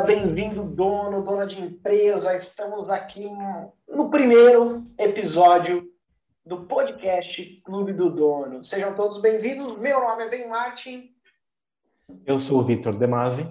bem-vinda, bem-vindo, dono, dona de empresa. Estamos aqui no primeiro episódio do podcast Clube do Dono. Sejam todos bem-vindos. Meu nome é Ben Martin. Eu sou o Vitor Demasi.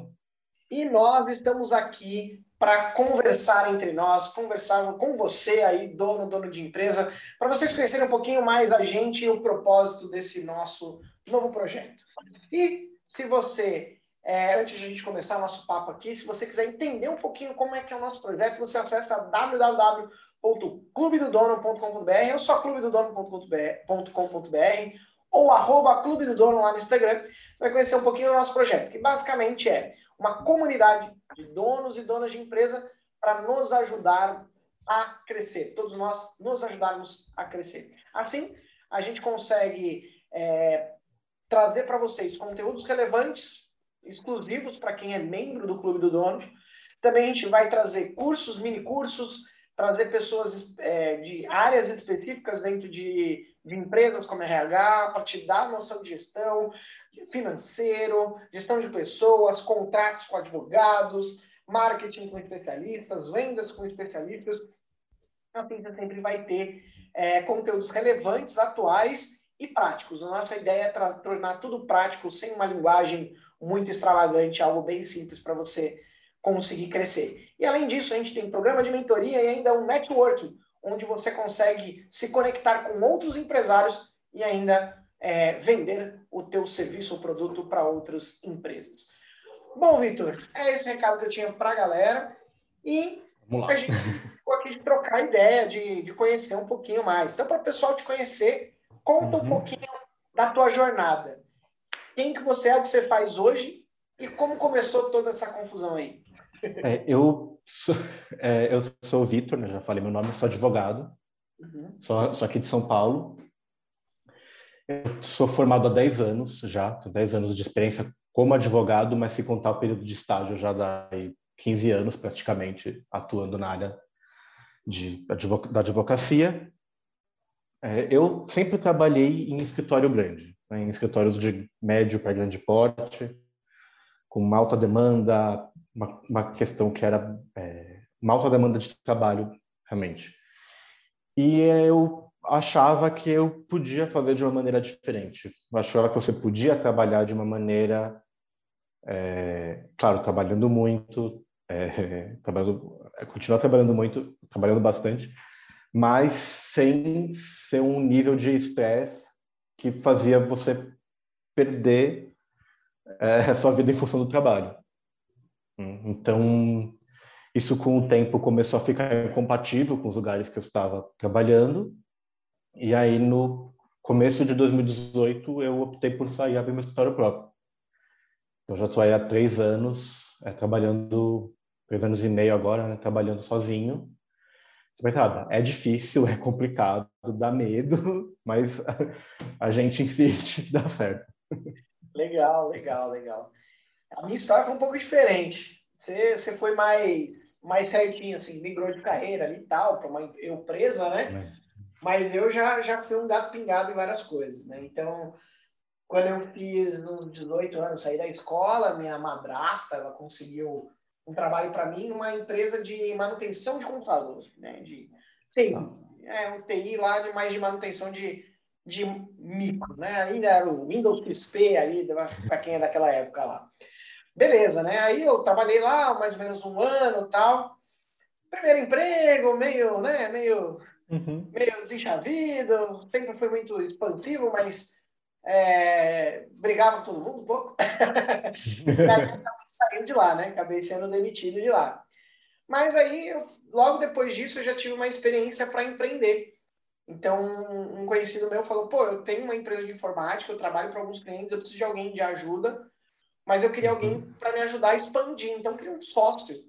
E nós estamos aqui para conversar entre nós, conversar com você aí, dono, dono de empresa, para vocês conhecerem um pouquinho mais a gente e o propósito desse nosso novo projeto. E se você é, antes de a gente começar nosso papo aqui, se você quiser entender um pouquinho como é que é o nosso projeto, você acessa www.clubedodono.com.br ou só clubedodono.com.br ou arroba Clube do Dono lá no Instagram. Você vai conhecer um pouquinho do nosso projeto, que basicamente é uma comunidade de donos e donas de empresa para nos ajudar a crescer. Todos nós nos ajudarmos a crescer. Assim, a gente consegue é, trazer para vocês conteúdos relevantes exclusivos para quem é membro do Clube do Dono. Também a gente vai trazer cursos, mini cursos, trazer pessoas é, de áreas específicas dentro de, de empresas como RH, para te dar noção de gestão, financeiro, gestão de pessoas, contratos com advogados, marketing com especialistas, vendas com especialistas. Assim, você sempre vai ter é, conteúdos relevantes, atuais e práticos. A nossa ideia é tornar tudo prático, sem uma linguagem muito extravagante, algo bem simples para você conseguir crescer. E além disso, a gente tem programa de mentoria e ainda um networking, onde você consegue se conectar com outros empresários e ainda é, vender o teu serviço ou produto para outras empresas. Bom, Vitor, é esse recado que eu tinha para a galera e a gente ficou aqui de trocar ideia, de, de conhecer um pouquinho mais. Então, para o pessoal te conhecer, conta uhum. um pouquinho da tua jornada quem que você é, o que você faz hoje e como começou toda essa confusão aí. É, eu, sou, é, eu sou o Vitor, né, já falei meu nome, sou advogado, uhum. sou, sou aqui de São Paulo. Eu sou formado há 10 anos já, tenho 10 anos de experiência como advogado, mas se contar o período de estágio já dá 15 anos praticamente atuando na área de, da advocacia. É, eu sempre trabalhei em escritório grande, em escritórios de médio para grande porte, com uma alta demanda, uma, uma questão que era é, uma alta demanda de trabalho, realmente. E eu achava que eu podia fazer de uma maneira diferente. Eu achava que você podia trabalhar de uma maneira, é, claro, trabalhando muito, é, trabalhando, continuar trabalhando muito, trabalhando bastante, mas sem ser um nível de estresse que fazia você perder é, a sua vida em função do trabalho. Então, isso com o tempo começou a ficar incompatível com os lugares que eu estava trabalhando, e aí no começo de 2018 eu optei por sair e abrir meu escritório próprio. Então já estou aí há três anos, é, trabalhando, três anos e meio agora, né, trabalhando sozinho, é difícil, é complicado, dá medo, mas a gente insiste e dá certo. Legal, legal, legal. A minha história foi um pouco diferente. Você, você foi mais, mais certinho, assim, migrou de carreira ali e tal, para uma empresa, né? É. Mas eu já, já fui um gato pingado em várias coisas, né? Então, quando eu fiz nos 18 anos, saí da escola, minha madrasta, ela conseguiu um trabalho para mim numa empresa de manutenção de computador, né? De TI. É um TI lá de mais de manutenção de, de micro, né? Ainda era o Windows XP ali, para quem é daquela época lá. Beleza, né? Aí eu trabalhei lá mais ou menos um ano tal. Primeiro emprego, meio, né? Meio, uhum. meio desenchavido, sempre foi muito expansivo, mas é, brigava com todo mundo um pouco. e aí eu acabei saindo de lá, né? Acabei sendo demitido de lá. Mas aí, eu, logo depois disso, eu já tive uma experiência para empreender. Então, um conhecido meu falou: pô, eu tenho uma empresa de informática, eu trabalho para alguns clientes, eu preciso de alguém de ajuda, mas eu queria alguém uhum. para me ajudar a expandir. Então, eu queria um sócio.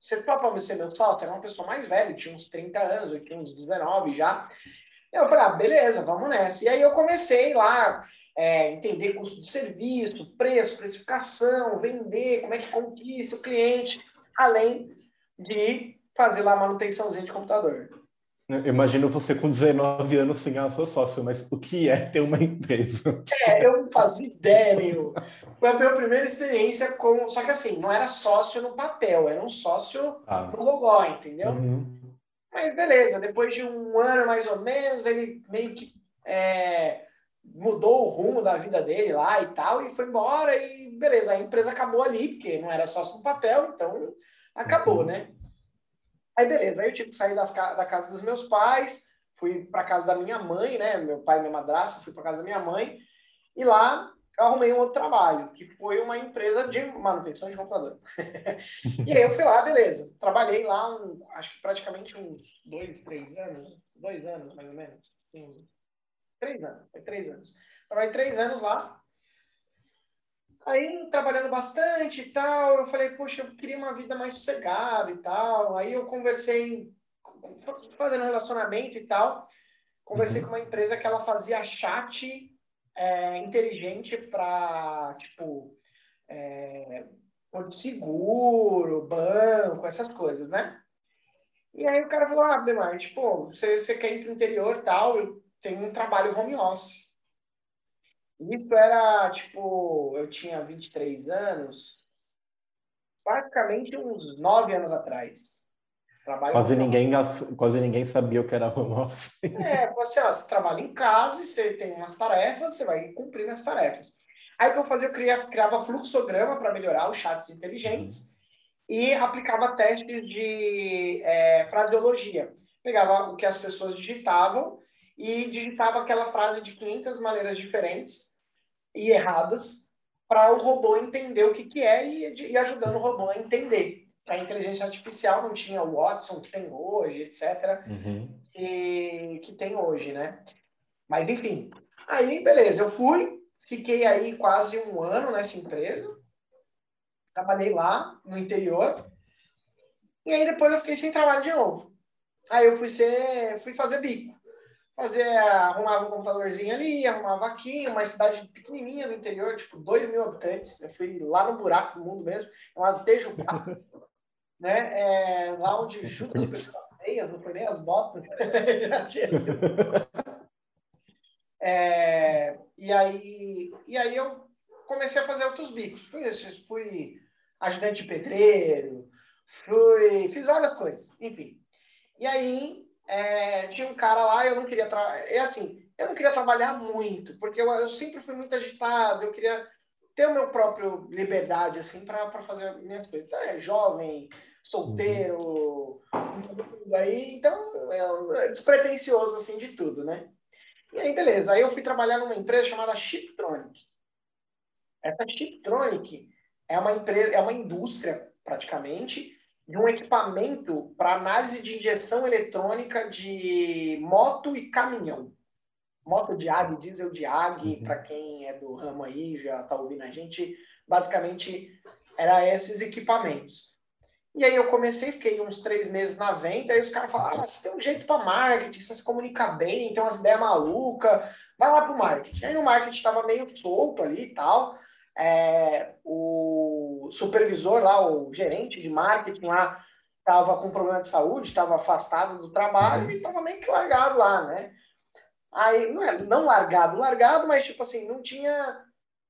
Você topa ser meu sócio? Era uma pessoa mais velha, tinha uns 30 anos, eu tinha uns 19 já. Eu falei, ah, beleza, vamos nessa. E aí eu comecei lá é, entender custo de serviço, preço, precificação, vender, como é que conquista o cliente, além de fazer lá a manutençãozinha de computador. Eu imagino você com 19 anos sem assim, ah, sou sócio, mas o que é ter uma empresa? É, eu não fazia ideia nenhuma. Foi a minha primeira experiência com. Só que assim, não era sócio no papel, era um sócio ah. no logó, entendeu? Uhum. Mas beleza, depois de um ano mais ou menos, ele meio que é, mudou o rumo da vida dele lá e tal, e foi embora, e beleza, a empresa acabou ali, porque não era sócio no papel, então acabou, uhum. né? Aí beleza, aí eu tive que sair das, da casa dos meus pais, fui para casa da minha mãe, né? Meu pai e minha madrasta, fui para casa da minha mãe, e lá eu arrumei um outro trabalho, que foi uma empresa de manutenção de computador. e aí eu fui lá, beleza. Trabalhei lá, um, acho que praticamente uns dois, três anos, dois anos mais ou menos. três anos, foi três anos. Trabalhei três anos lá. Aí, trabalhando bastante e tal, eu falei, poxa, eu queria uma vida mais sossegada e tal. Aí eu conversei, fazendo relacionamento e tal, conversei uhum. com uma empresa que ela fazia chat é, inteligente para, tipo, é, seguro, banco, essas coisas, né? E aí o cara falou, ah, Bemar, tipo, você, você quer ir para o interior tal, eu tenho um trabalho home office. Isso era, tipo, eu tinha 23 anos, praticamente uns 9 anos atrás. Trabalho quase, ninguém, quase ninguém sabia o que era home office. É, você, ó, você trabalha em casa você tem umas tarefas, você vai cumprir as tarefas. Aí o que eu fazia? Eu criava, criava fluxograma para melhorar os chats inteligentes uhum. e aplicava testes de é, fraseologia. Pegava o que as pessoas digitavam e digitava aquela frase de 500 maneiras diferentes e erradas para o robô entender o que, que é e, e ajudando o robô a entender a inteligência artificial não tinha o Watson que tem hoje, etc. Uhum. E que tem hoje, né? Mas enfim, aí beleza, eu fui, fiquei aí quase um ano nessa empresa, trabalhei lá no interior, e aí depois eu fiquei sem trabalho de novo. Aí eu fui ser, fui fazer bico. Fazer, arrumava um computadorzinho ali, arrumava aqui, uma cidade pequenininha no interior, tipo, 2 mil habitantes. Eu fui lá no buraco do mundo mesmo, chamado Tejupá. né? É, lá onde Judas pessoas feias, não foi nem as botas. é, e, aí, e aí eu comecei a fazer outros bicos. Fui, fui ajudante pedreiro, fui, fiz várias coisas, enfim. E aí é, tinha um cara lá, eu não queria é assim, eu não queria trabalhar muito, porque eu, eu sempre fui muito agitado, eu queria ter o meu próprio liberdade assim para fazer minhas coisas. Então, é jovem, solteiro, uhum. aí, então é despretensioso assim de tudo, né? E aí, beleza. Aí eu fui trabalhar numa empresa chamada Chiptronic. Essa Chiptronic é uma empresa, é uma indústria praticamente de um equipamento para análise de injeção eletrônica de moto e caminhão. Moto de água, diesel de água, uhum. para quem é do ramo aí, já está ouvindo a gente, basicamente era esses equipamentos. E aí eu comecei, fiquei uns três meses na venda, aí os caras falaram, ah, você tem um jeito para marketing, você se comunica bem, tem umas ideias malucas, vai lá para o marketing. Aí o marketing estava meio solto ali e tal, é, o supervisor lá, o gerente de marketing lá, estava com problema de saúde, estava afastado do trabalho e estava meio que largado lá, né? Aí, não, é, não largado, largado, mas tipo assim, não tinha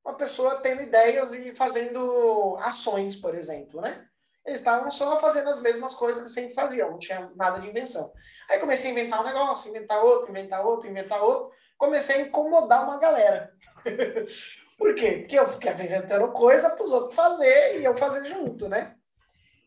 uma pessoa tendo ideias e fazendo ações, por exemplo, né? Eles estavam só fazendo as mesmas coisas que sempre faziam, não tinha nada de invenção. Aí comecei a inventar um negócio, inventar outro, inventar outro, inventar outro. Comecei a incomodar uma galera. Por quê? Porque eu ficava inventando coisa para os outros fazer e eu fazer junto, né?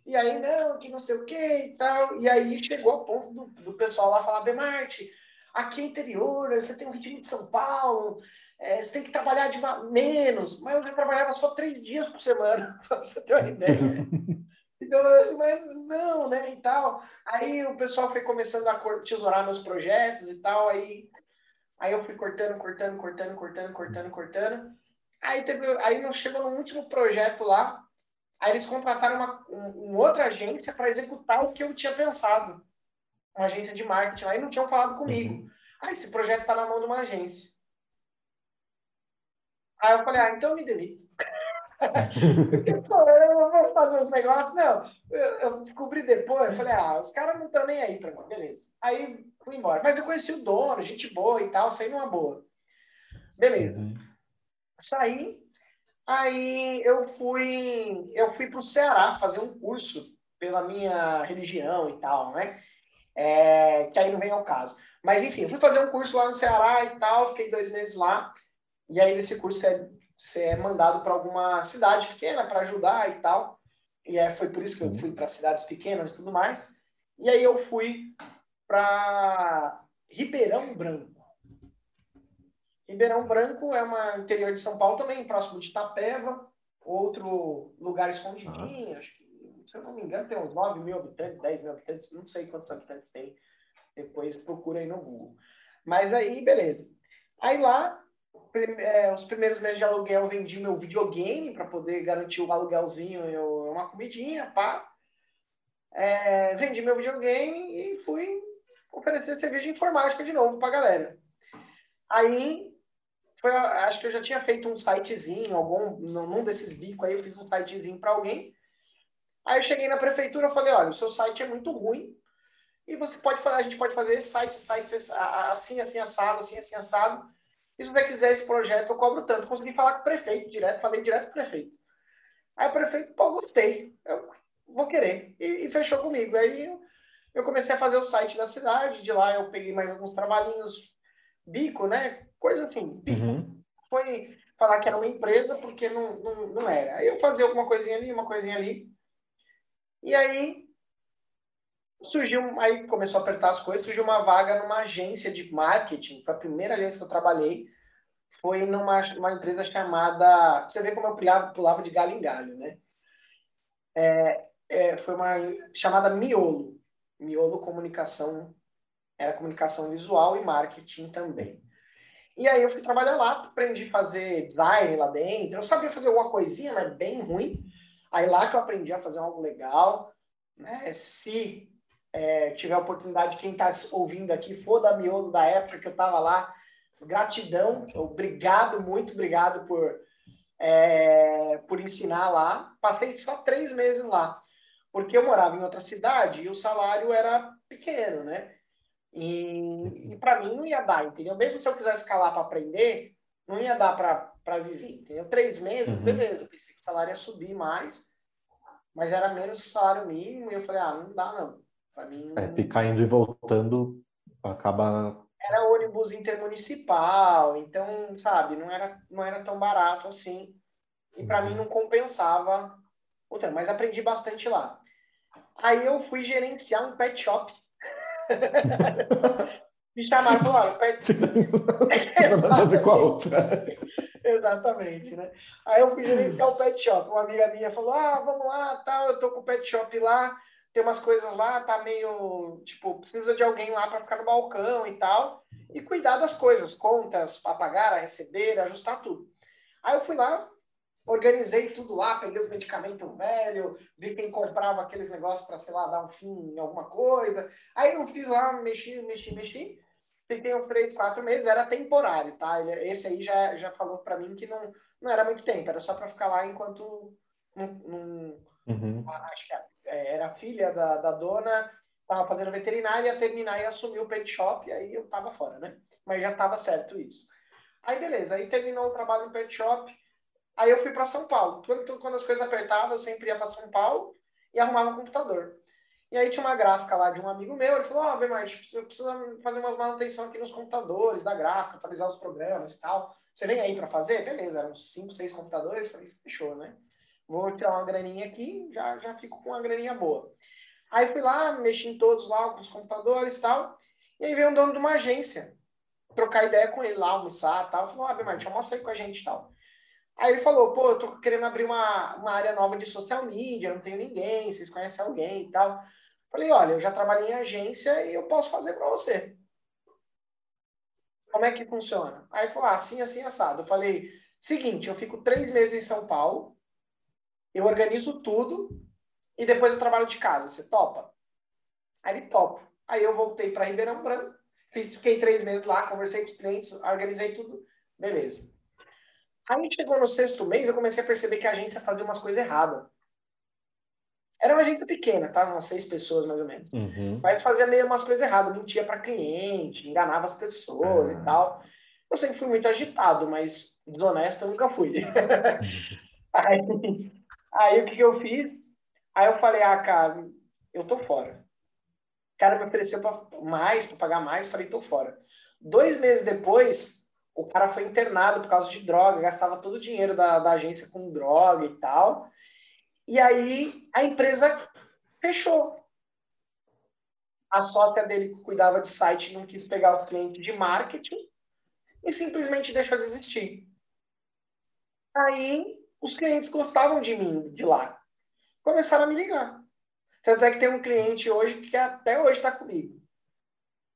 E aí, não, que não sei o que e tal. E aí chegou ao ponto do, do pessoal lá falar, Bemarte, aqui é interior, você tem um ritmo de São Paulo, é, você tem que trabalhar de menos. Mas eu já trabalhava só três dias por semana, só para você ter uma ideia. Então, assim, mas não, né, e tal. Aí o pessoal foi começando a tesourar meus projetos e tal, aí, aí eu fui cortando, cortando, cortando, cortando, cortando, cortando. Aí, teve, aí não chegou no último projeto lá, aí eles contrataram uma, um, uma outra agência para executar o que eu tinha pensado. Uma agência de marketing lá, e não tinham falado comigo. Uhum. Ah, esse projeto está na mão de uma agência. Aí eu falei, ah, então eu me demito. eu fazer os negócios. Não, eu, eu, descobri depois, eu falei, ah, os caras não estão nem aí pra mim, beleza. Aí fui embora. Mas eu conheci o dono, gente boa e tal, saí numa boa. Beleza. Uhum. Saí, aí eu fui, eu fui pro Ceará fazer um curso pela minha religião e tal, né? É, que aí não vem ao caso. Mas enfim, fui fazer um curso lá no Ceará e tal, fiquei dois meses lá. E aí desse curso você, você é mandado para alguma cidade pequena para ajudar e tal. E é, foi por isso que eu fui para cidades pequenas e tudo mais. E aí eu fui para Ribeirão Branco. Ribeirão Branco é uma interior de São Paulo também, próximo de Itapeva, outro lugar escondidinho, acho que, se eu não me engano, tem uns 9 mil habitantes, 10 mil habitantes, não sei quantos habitantes tem, depois procura aí no Google. Mas aí, beleza. Aí lá, é, os primeiros meses de aluguel, vendi meu videogame para poder garantir o aluguelzinho e uma comidinha, pá. É, vendi meu videogame e fui oferecer serviço de informática de novo para galera. Aí, foi, acho que eu já tinha feito um sitezinho, algum, num desses bicos aí, eu fiz um sitezinho para alguém. Aí eu cheguei na prefeitura e falei, olha, o seu site é muito ruim e você pode fazer, a gente pode fazer esse site, site assim, assim, assado, assim, assim, assado. E se você quiser esse projeto, eu cobro tanto. Consegui falar com o prefeito direto, falei direto com o prefeito. Aí o prefeito, pô, gostei, eu vou querer. E, e fechou comigo. Aí eu, eu comecei a fazer o site da cidade, de lá eu peguei mais alguns trabalhinhos, bico, né? Coisa assim, bico. Uhum. Foi falar que era uma empresa, porque não, não, não era. Aí eu fazia alguma coisinha ali, uma coisinha ali. E aí surgiu, aí começou a apertar as coisas, surgiu uma vaga numa agência de marketing, foi a primeira agência que eu trabalhei, foi numa uma empresa chamada, você vê como eu pulava, pulava de galho em galho, né? É, é, foi uma chamada Miolo, Miolo Comunicação, era comunicação visual e marketing também. E aí eu fui trabalhar lá, aprendi a fazer design lá dentro, eu sabia fazer alguma coisinha, mas bem ruim, aí lá que eu aprendi a fazer algo legal, né? Se é, tiver a oportunidade, quem está ouvindo aqui, for da Miolo da época que eu estava lá, gratidão, obrigado, muito obrigado por, é, por ensinar lá. Passei só três meses lá, porque eu morava em outra cidade e o salário era pequeno, né? E, e para mim não ia dar, entendeu? Mesmo se eu quisesse ficar lá para aprender, não ia dar para viver, entendeu? Três meses, uhum. beleza, pensei que o salário ia subir mais, mas era menos o salário mínimo, e eu falei, ah, não dá não. Para mim. É, ficar indo e voltando acaba. Era ônibus intermunicipal, então, sabe, não era, não era tão barato assim. E para mim uhum. não compensava o tempo, mas aprendi bastante lá. Aí eu fui gerenciar um pet shop. Me chamaram e falaram, pet... Nada com a outra. Exatamente, né? Aí eu fui gerenciar o pet shop. Uma amiga minha falou: Ah, vamos lá, tal, eu tô com o pet shop lá tem umas coisas lá, tá meio, tipo, precisa de alguém lá para ficar no balcão e tal, e cuidar das coisas, contas, a pagar, a receber, ajustar tudo. Aí eu fui lá, organizei tudo lá, peguei os medicamentos velhos, vi quem comprava aqueles negócios para, sei lá, dar um fim em alguma coisa. Aí eu fiz lá, mexi, mexi, mexi. Fiquei uns três, quatro meses, era temporário, tá? Esse aí já, já falou para mim que não, não era muito tempo, era só para ficar lá enquanto não, não uhum. acho que é, era filha da, da dona, estava fazendo veterinária, ia terminar e assumir o pet shop, aí eu tava fora, né? Mas já tava certo isso. Aí beleza, aí terminou o trabalho no pet shop, aí eu fui para São Paulo. Quando, quando as coisas apertavam, eu sempre ia para São Paulo e arrumava um computador. E aí tinha uma gráfica lá de um amigo meu, ele falou, ó, oh, precisa, precisa fazer uma manutenção aqui nos computadores da gráfica, atualizar os programas e tal. Você vem aí para fazer? Beleza, eram cinco, seis computadores. Falei, fechou, né? Vou tirar uma graninha aqui, já, já fico com uma graninha boa. Aí fui lá, mexi em todos lá, os computadores e tal. E aí veio um dono de uma agência, trocar ideia com ele lá, almoçar e tal. Falou, ah, Bemarte, almoça aí com a gente e tal. Aí ele falou, pô, eu tô querendo abrir uma, uma área nova de social media, não tenho ninguém, vocês conhecem alguém e tal. Falei, olha, eu já trabalhei em agência e eu posso fazer para você. Como é que funciona? Aí ele falou, ah, assim, assim, assado. Eu falei, seguinte, eu fico três meses em São Paulo, eu organizo tudo e depois eu trabalho de casa. Você topa? Aí ele topa. Aí eu voltei para Ribeirão Branco, fiz, fiquei três meses lá, conversei com os clientes, organizei tudo, beleza. Aí chegou no sexto mês, eu comecei a perceber que a agência fazia umas coisas erradas. Era uma agência pequena, tá? Umas seis pessoas, mais ou menos. Uhum. Mas fazia meio umas coisas erradas, mentia para cliente, enganava as pessoas uhum. e tal. Eu sempre fui muito agitado, mas desonesto eu nunca fui. aí, aí o que, que eu fiz? Aí eu falei, ah, cara, eu tô fora. O cara me ofereceu pra, mais, para pagar mais, falei, tô fora. Dois meses depois, o cara foi internado por causa de droga, gastava todo o dinheiro da, da agência com droga e tal. E aí a empresa fechou. A sócia dele que cuidava de site não quis pegar os clientes de marketing e simplesmente deixou de existir. Aí os clientes gostavam de mim de lá. Começaram a me ligar. Tanto é que tem um cliente hoje que até hoje está comigo.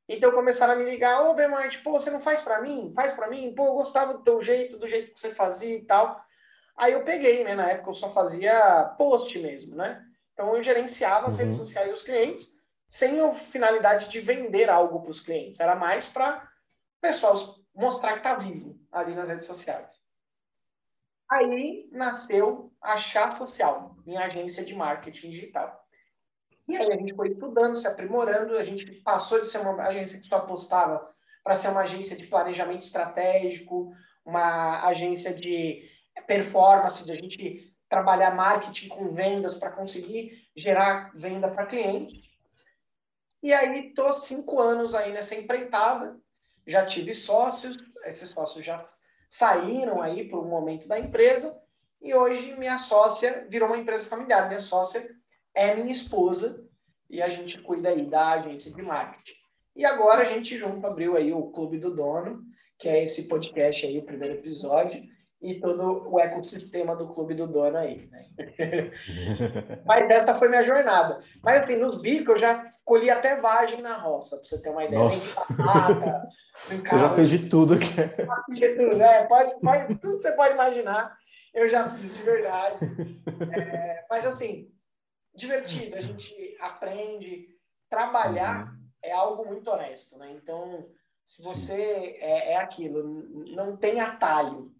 Então começaram a me ligar, ô Bemarte, pô, você não faz para mim? Faz para mim? Pô, eu gostava do teu jeito, do jeito que você fazia e tal. Aí eu peguei, né? Na época eu só fazia post mesmo, né? Então eu gerenciava as uhum. redes sociais dos clientes sem a finalidade de vender algo para os clientes. Era mais para o pessoal mostrar que tá vivo ali nas redes sociais. Aí nasceu a Chá Social, minha agência de marketing digital. E aí a gente foi estudando, se aprimorando, a gente passou de ser uma agência que só postava para ser uma agência de planejamento estratégico, uma agência de performance, de a gente trabalhar marketing com vendas para conseguir gerar venda para cliente. E aí estou cinco anos aí nessa empreitada, já tive sócios, esses sócios já saíram aí para o momento da empresa e hoje minha sócia virou uma empresa familiar. Minha sócia é minha esposa e a gente cuida aí da agência de marketing. E agora a gente junto abriu aí o Clube do Dono, que é esse podcast aí, o primeiro episódio, e todo o ecossistema do Clube do Dono aí. Né? Mas essa foi minha jornada. Mas assim, nos bicos eu já colhi até vagem na roça, para você ter uma ideia. Nossa. Batata, você já fez de tudo aqui. De tudo, né? Pode, pode, tudo que você pode imaginar, eu já fiz de verdade. É, mas assim, divertido, a gente aprende. Trabalhar uhum. é algo muito honesto, né? Então, se você é, é aquilo, não tem atalho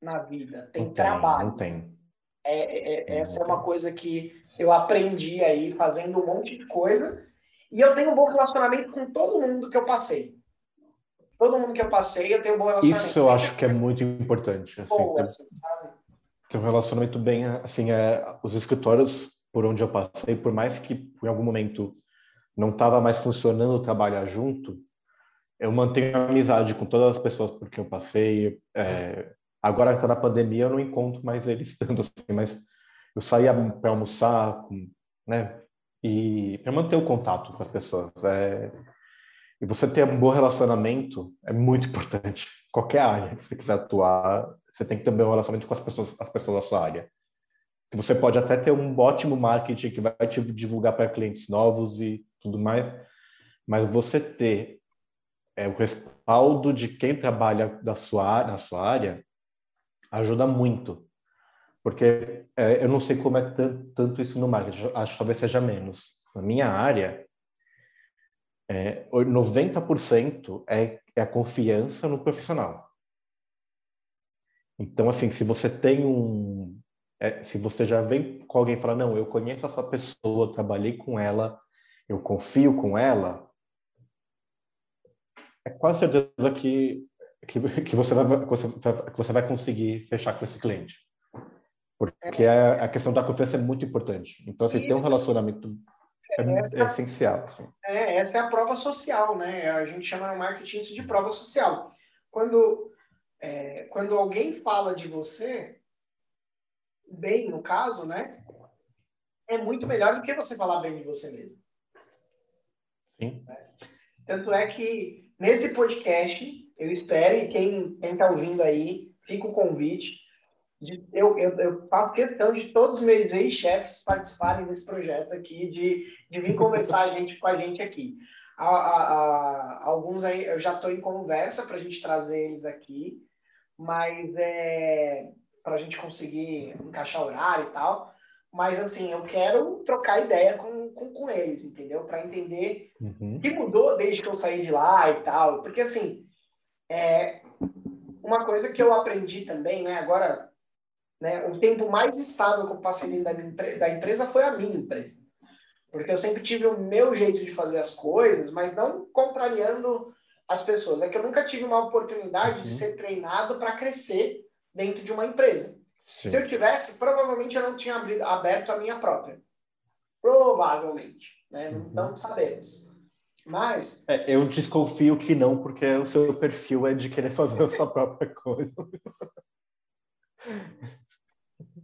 na vida, tem não trabalho. não tem. É, é, é essa é uma coisa que eu aprendi aí fazendo um monte de coisa. E eu tenho um bom relacionamento com todo mundo que eu passei. Todo mundo que eu passei, eu tenho um bom relacionamento. Isso eu Sempre acho que é muito importante. Assim, Boa, ter, assim, ter um relacionamento bem, assim, é, os escritórios por onde eu passei, por mais que em algum momento não estava mais funcionando trabalhar junto, eu mantenho amizade com todas as pessoas por quem eu passei. É, Agora que está na pandemia, eu não encontro mais eles tanto assim, mas eu saía para almoçar, né? E para manter o contato com as pessoas. É... E você ter um bom relacionamento é muito importante. Qualquer área que você quiser atuar, você tem que ter um bom relacionamento com as pessoas, as pessoas da sua área. Você pode até ter um ótimo marketing que vai te divulgar para clientes novos e tudo mais, mas você ter é, o respaldo de quem trabalha da sua, na sua área ajuda muito. Porque é, eu não sei como é tanto isso no marketing, acho que talvez seja menos. Na minha área, é, 90% é, é a confiança no profissional. Então, assim, se você tem um. É, se você já vem com alguém e fala, não, eu conheço essa pessoa, trabalhei com ela, eu confio com ela, é quase certeza que que, que, você vai, que você vai conseguir fechar com esse cliente. Porque a, a questão da confiança é muito importante. Então, assim, ter um relacionamento é, é, é essencial. Assim. É, essa é a prova social, né? A gente chama no marketing de prova social. Quando, é, quando alguém fala de você, bem no caso, né? É muito melhor do que você falar bem de você mesmo. Sim. Tanto é que nesse podcast eu espero, e quem está ouvindo aí, fica o convite. De, eu, eu, eu, faço questão de todos os meus ex-chefes participarem desse projeto aqui, de, de vir conversar a gente, com a gente aqui. A, a, a, alguns aí eu já estou em conversa para a gente trazer eles aqui, mas é para a gente conseguir encaixar horário e tal. Mas assim, eu quero trocar ideia com, com, com eles, entendeu? Para entender uhum. o que mudou desde que eu saí de lá e tal. Porque assim, é, uma coisa que eu aprendi também, né? Agora, né? O tempo mais estável que eu passei dentro da, da empresa foi a minha empresa. Porque eu sempre tive o meu jeito de fazer as coisas, mas não contrariando as pessoas. É que eu nunca tive uma oportunidade uhum. de ser treinado para crescer dentro de uma empresa. Sim. Se eu tivesse, provavelmente eu não tinha abrido, aberto a minha própria. Provavelmente. Né? Uhum. Não sabemos. Mas. É, eu desconfio que não, porque o seu perfil é de querer fazer a sua própria coisa.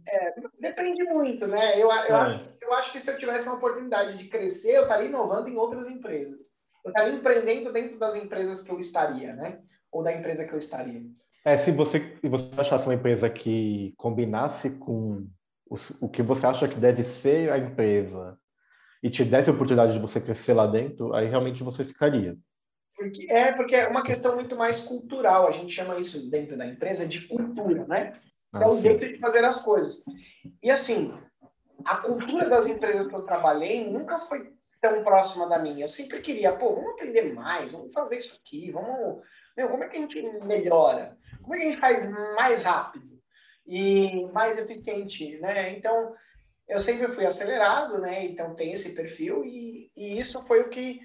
É, depende muito, né? Eu, eu, é. acho, eu acho que se eu tivesse uma oportunidade de crescer, eu estaria inovando em outras empresas. Eu estaria empreendendo dentro das empresas que eu estaria, né? Ou da empresa que eu estaria. É, se você, você achasse uma empresa que combinasse com o, o que você acha que deve ser a empresa e te desse a oportunidade de você crescer lá dentro, aí realmente você ficaria. Porque, é, porque é uma questão muito mais cultural. A gente chama isso dentro da empresa de cultura, né? é o jeito de fazer as coisas. E assim, a cultura das empresas que eu trabalhei nunca foi tão próxima da minha. Eu sempre queria, pô, vamos aprender mais, vamos fazer isso aqui, vamos. Meu, como é que a gente melhora? Como é que a gente faz mais rápido e mais eficiente, né? Então, eu sempre fui acelerado, né? Então tem esse perfil e, e isso foi o que,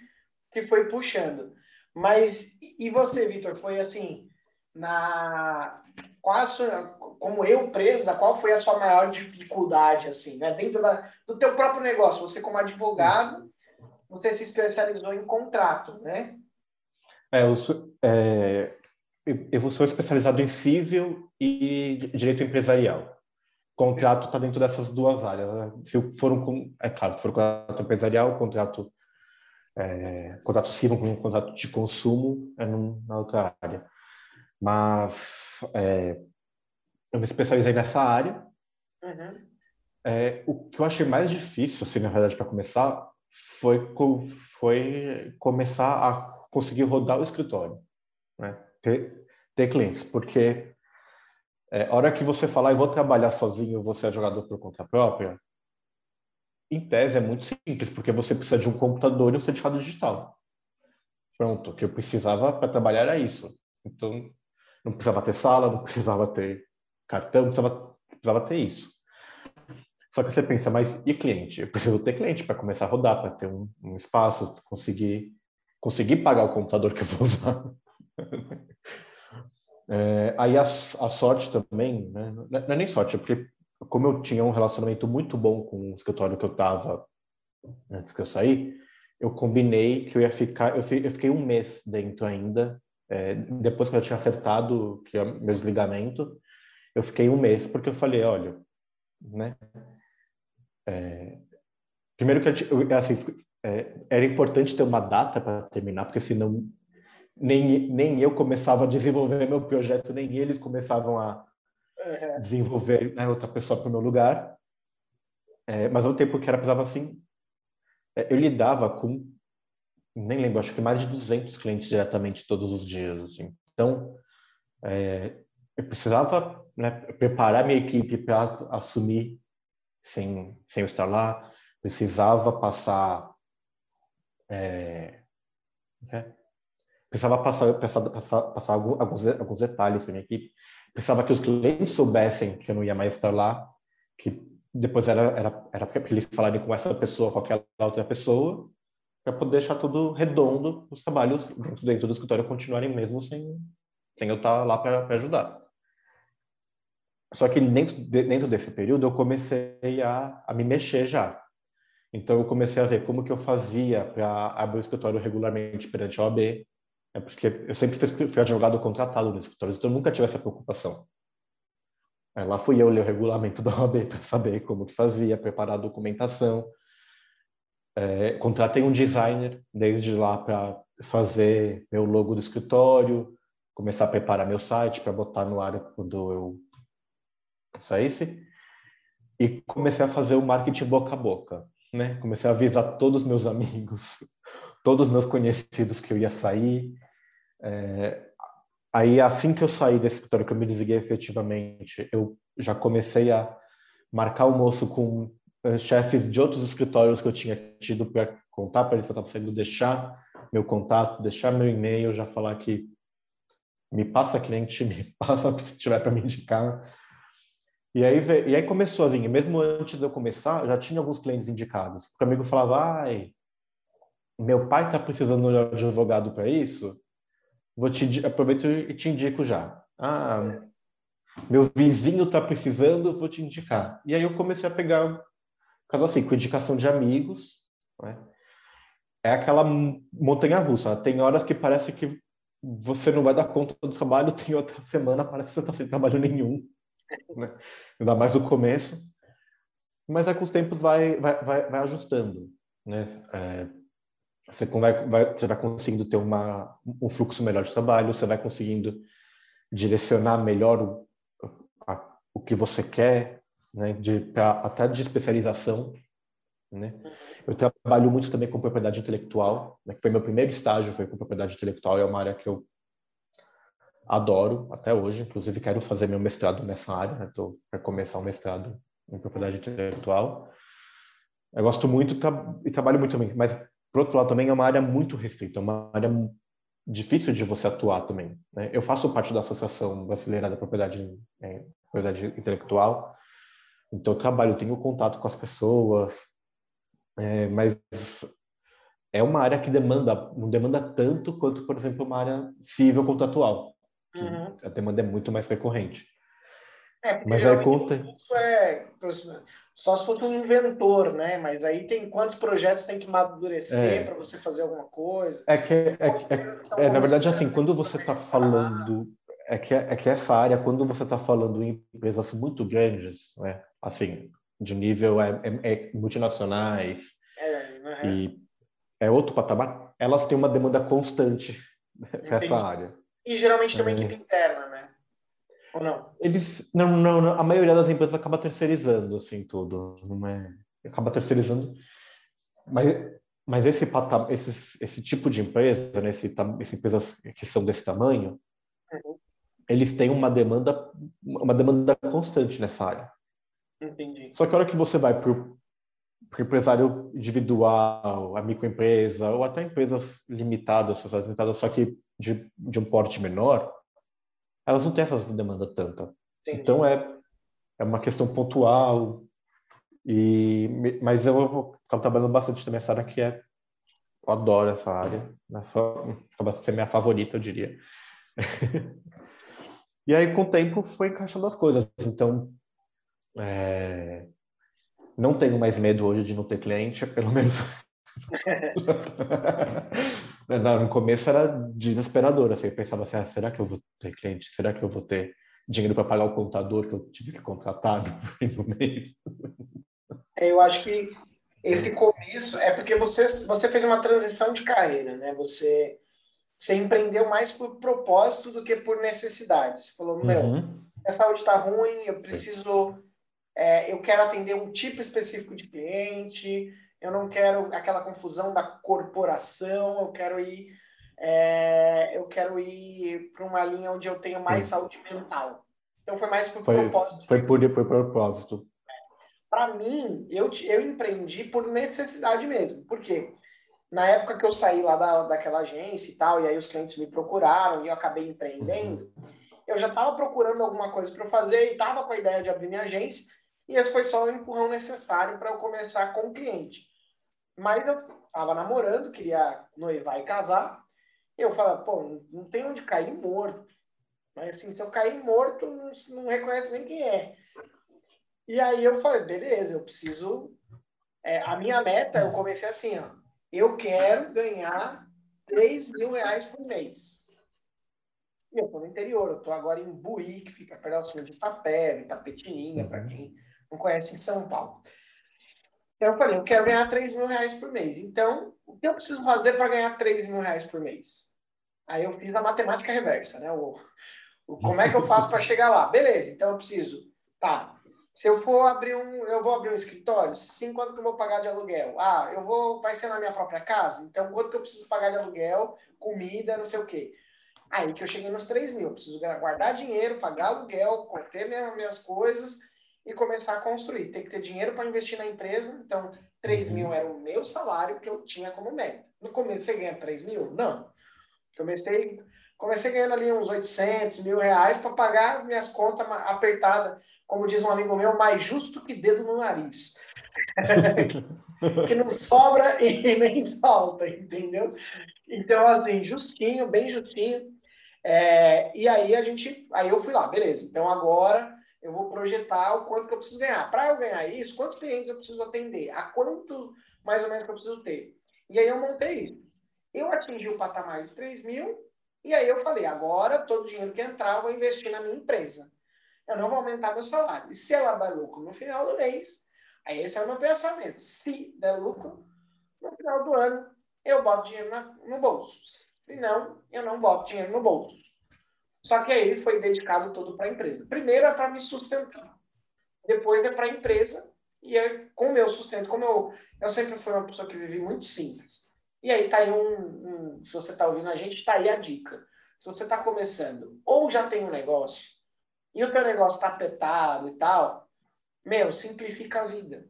que foi puxando. Mas e você, Vitor? Foi assim, na qual sua, como eu presa, qual foi a sua maior dificuldade, assim, né? Dentro da, do teu próprio negócio, você como advogado, você se especializou em contrato, né? É, eu sou, é, eu sou especializado em civil e direito empresarial. Contrato está dentro dessas duas áreas. Né? Se for um, é claro, se for contrato empresarial, contrato é, contrato civil com um contrato de consumo é num, na outra área. Mas é, eu me especializei nessa área. Uhum. É, o que eu achei mais difícil, assim, na verdade, para começar, foi, foi começar a conseguir rodar o escritório, né? ter, ter clientes, porque é, a hora que você falar, eu vou trabalhar sozinho, você é jogador por conta própria, em tese é muito simples, porque você precisa de um computador e um certificado digital. Pronto, o que eu precisava para trabalhar era isso. Então, não precisava ter sala, não precisava ter cartão, precisava, precisava ter isso. Só que você pensa, mas e cliente? Eu preciso ter cliente para começar a rodar, para ter um, um, espaço, conseguir, conseguir pagar o computador que eu vou usar. é, aí a, a, sorte também, né? não é nem sorte, é porque como eu tinha um relacionamento muito bom com o escritório que eu estava antes que eu saí, eu combinei que eu ia ficar, eu, eu fiquei um mês dentro ainda, é, depois que eu tinha acertado que é meu desligamento, eu fiquei um mês porque eu falei, olha, né? É, primeiro que eu, assim, é, era importante ter uma data para terminar, porque senão nem, nem eu começava a desenvolver meu projeto, nem eles começavam a desenvolver né, outra pessoa para o meu lugar. É, mas ao tempo que era precisava assim, é, eu lidava com, nem lembro, acho que mais de 200 clientes diretamente todos os dias. Assim. Então, é, eu precisava né, preparar minha equipe para assumir sem, sem eu estar lá, precisava passar. É, é, precisava passar, passar, passar, alguns, alguns detalhes para minha equipe, precisava que os clientes soubessem que eu não ia mais estar lá, que depois era, era, era para eles falarem com essa pessoa, com aquela outra pessoa, para poder deixar tudo redondo, os trabalhos dentro do escritório continuarem mesmo sem, sem eu estar lá para ajudar. Só que dentro, dentro desse período eu comecei a, a me mexer já. Então eu comecei a ver como que eu fazia para abrir o escritório regularmente perante a OAB, é porque eu sempre fui, advogado contratado no escritório, então eu nunca tive essa preocupação. Aí lá fui eu ler o regulamento da OAB para saber como que fazia, preparar a documentação. É, contratei um designer desde lá para fazer meu logo do escritório, começar a preparar meu site para botar no ar quando eu saísse e comecei a fazer o marketing boca a boca, né? Comecei a avisar todos os meus amigos, todos os meus conhecidos que eu ia sair. É... Aí, assim que eu saí desse escritório, que eu me desliguei efetivamente, eu já comecei a marcar almoço com eh, chefes de outros escritórios que eu tinha tido para contar para eles que eu estava saindo, deixar meu contato, deixar meu e-mail, já falar que me passa cliente, me passa se tiver para me indicar. E aí, e aí começou a vir, mesmo antes de eu começar, já tinha alguns clientes indicados. O amigo falava, ai, meu pai está precisando de um advogado para isso, vou te aproveito e te indico já. Ah, meu vizinho está precisando, vou te indicar. E aí eu comecei a pegar, caso assim, com indicação de amigos, né? é aquela montanha russa. Tem horas que parece que você não vai dar conta do trabalho, tem outra semana parece que você está sem trabalho nenhum né? ainda mais no começo. Mas é com os tempos vai, vai, vai, vai ajustando, né? É, você vai, vai, você vai conseguindo ter uma, um fluxo melhor de trabalho, você vai conseguindo direcionar melhor o, a, o que você quer, né? De, pra, até de especialização. Né? Eu trabalho muito também com propriedade intelectual, né? que foi meu primeiro estágio, foi com propriedade intelectual, é uma área que eu adoro até hoje, inclusive quero fazer meu mestrado nessa área, estou né? para começar o um mestrado em propriedade intelectual. Eu gosto muito tra e trabalho muito também, mas por outro lado também é uma área muito restrita, é uma área difícil de você atuar também. Né? Eu faço parte da Associação Brasileira da Propriedade, é, Propriedade Intelectual, então eu trabalho, tenho contato com as pessoas, é, mas é uma área que demanda não demanda tanto quanto, por exemplo, uma área civil contratual uhum. a demanda é muito mais recorrente. É, Mas aí conta. Isso é só se fosse um inventor, né? Mas aí tem quantos projetos tem que amadurecer é. para você fazer alguma coisa? É que, é, é, é na verdade, assim, quando você está falando. É que, é que essa área, quando você está falando em empresas muito grandes, né? Assim, de nível é, é, é multinacionais, uhum. e é outro patamar, elas têm uma demanda constante nessa área. E geralmente tem uma é. equipe interna? Ou não? Eles, não, não, não, a maioria das empresas acaba terceirizando, assim, tudo. Não é, acaba terceirizando. Mas, mas esse, patam, esse, esse tipo de empresa, né, esse, esse empresas que são desse tamanho, uhum. eles têm uma demanda, uma demanda constante nessa área. Entendi. Só que a hora que você vai para o empresário individual, a microempresa, ou até empresas limitadas, sociedades limitadas, só que de, de um porte menor, elas não têm essa demanda tanta. Entendi. Então é, é uma questão pontual, e, mas eu acabo trabalhando bastante também essa área que é eu adoro essa área, acaba sendo minha favorita, eu diria. e aí, com o tempo, foi encaixando as coisas. Então, é, não tenho mais medo hoje de não ter cliente, pelo menos no começo era desesperador, assim, eu pensava assim, ah, será que eu vou ter cliente? Será que eu vou ter dinheiro para pagar o contador que eu tive que contratar no mês? É, eu acho que esse começo é porque você, você fez uma transição de carreira, né? Você, você empreendeu mais por propósito do que por necessidade. Você falou, meu, uhum. a saúde está ruim, eu preciso, é, eu quero atender um tipo específico de cliente, eu não quero aquela confusão da corporação, eu quero ir, é, eu quero ir para uma linha onde eu tenha mais Sim. saúde mental. Então foi mais por foi, propósito. Foi por, por propósito. Para mim, eu, eu empreendi por necessidade mesmo. Por quê? Na época que eu saí lá da, daquela agência e tal, e aí os clientes me procuraram e eu acabei empreendendo, uhum. eu já estava procurando alguma coisa para fazer e estava com a ideia de abrir minha agência, e esse foi só o empurrão necessário para eu começar com o cliente. Mas eu tava namorando, queria noivar e casar. E eu falava, pô, não tem onde cair morto. Mas assim, se eu cair morto, não, não reconhece nem quem é. E aí eu falei, beleza, eu preciso. É, a minha meta, eu comecei assim, ó. Eu quero ganhar 3 mil reais por mês. E eu tô no interior, eu tô agora em Buí, que fica perto de Itapé, Itapetininga, para quem não conhece em São Paulo. Então eu falei, eu quero ganhar 3 mil reais por mês. Então, o que eu preciso fazer para ganhar 3 mil reais por mês? Aí eu fiz a matemática reversa, né? O, o como é que eu faço para chegar lá? Beleza, então eu preciso. Tá. Se eu for abrir um, eu vou abrir um escritório, sim, quanto que eu vou pagar de aluguel? Ah, eu vou, vai ser na minha própria casa, então quanto que eu preciso pagar de aluguel, comida, não sei o quê. Aí que eu cheguei nos 3 mil, eu preciso guardar dinheiro, pagar aluguel, ter minhas, minhas coisas, e começar a construir. Tem que ter dinheiro para investir na empresa. Então, 3 uhum. mil era o meu salário que eu tinha como meta. No começo você ganha 3 mil? Não. Comecei, comecei ganhando ali uns 800 mil reais para pagar minhas contas apertadas. como diz um amigo meu, mais justo que dedo no nariz. que não sobra e nem falta, entendeu? Então, assim, justinho, bem justinho. É, e aí a gente, aí eu fui lá, beleza. Então agora eu vou projetar o quanto que eu preciso ganhar. Para eu ganhar isso, quantos clientes eu preciso atender? A quanto mais ou menos que eu preciso ter? E aí eu montei isso. Eu atingi o patamar de 3 mil, e aí eu falei, agora todo o dinheiro que entrar eu vou investir na minha empresa. Eu não vou aumentar meu salário. E se ela der lucro no final do mês, aí esse é o meu pensamento. Se der lucro, no final do ano, eu boto dinheiro na, no bolso. Se não, eu não boto dinheiro no bolso. Só que aí foi dedicado todo para a empresa. Primeiro é para me sustentar. Depois é para a empresa. E é com o meu sustento, como eu, eu sempre fui uma pessoa que vivi muito simples. E aí tá aí um, um se você está ouvindo a gente, está aí a dica. Se você está começando ou já tem um negócio e o teu negócio está apertado e tal, meu, simplifica a vida.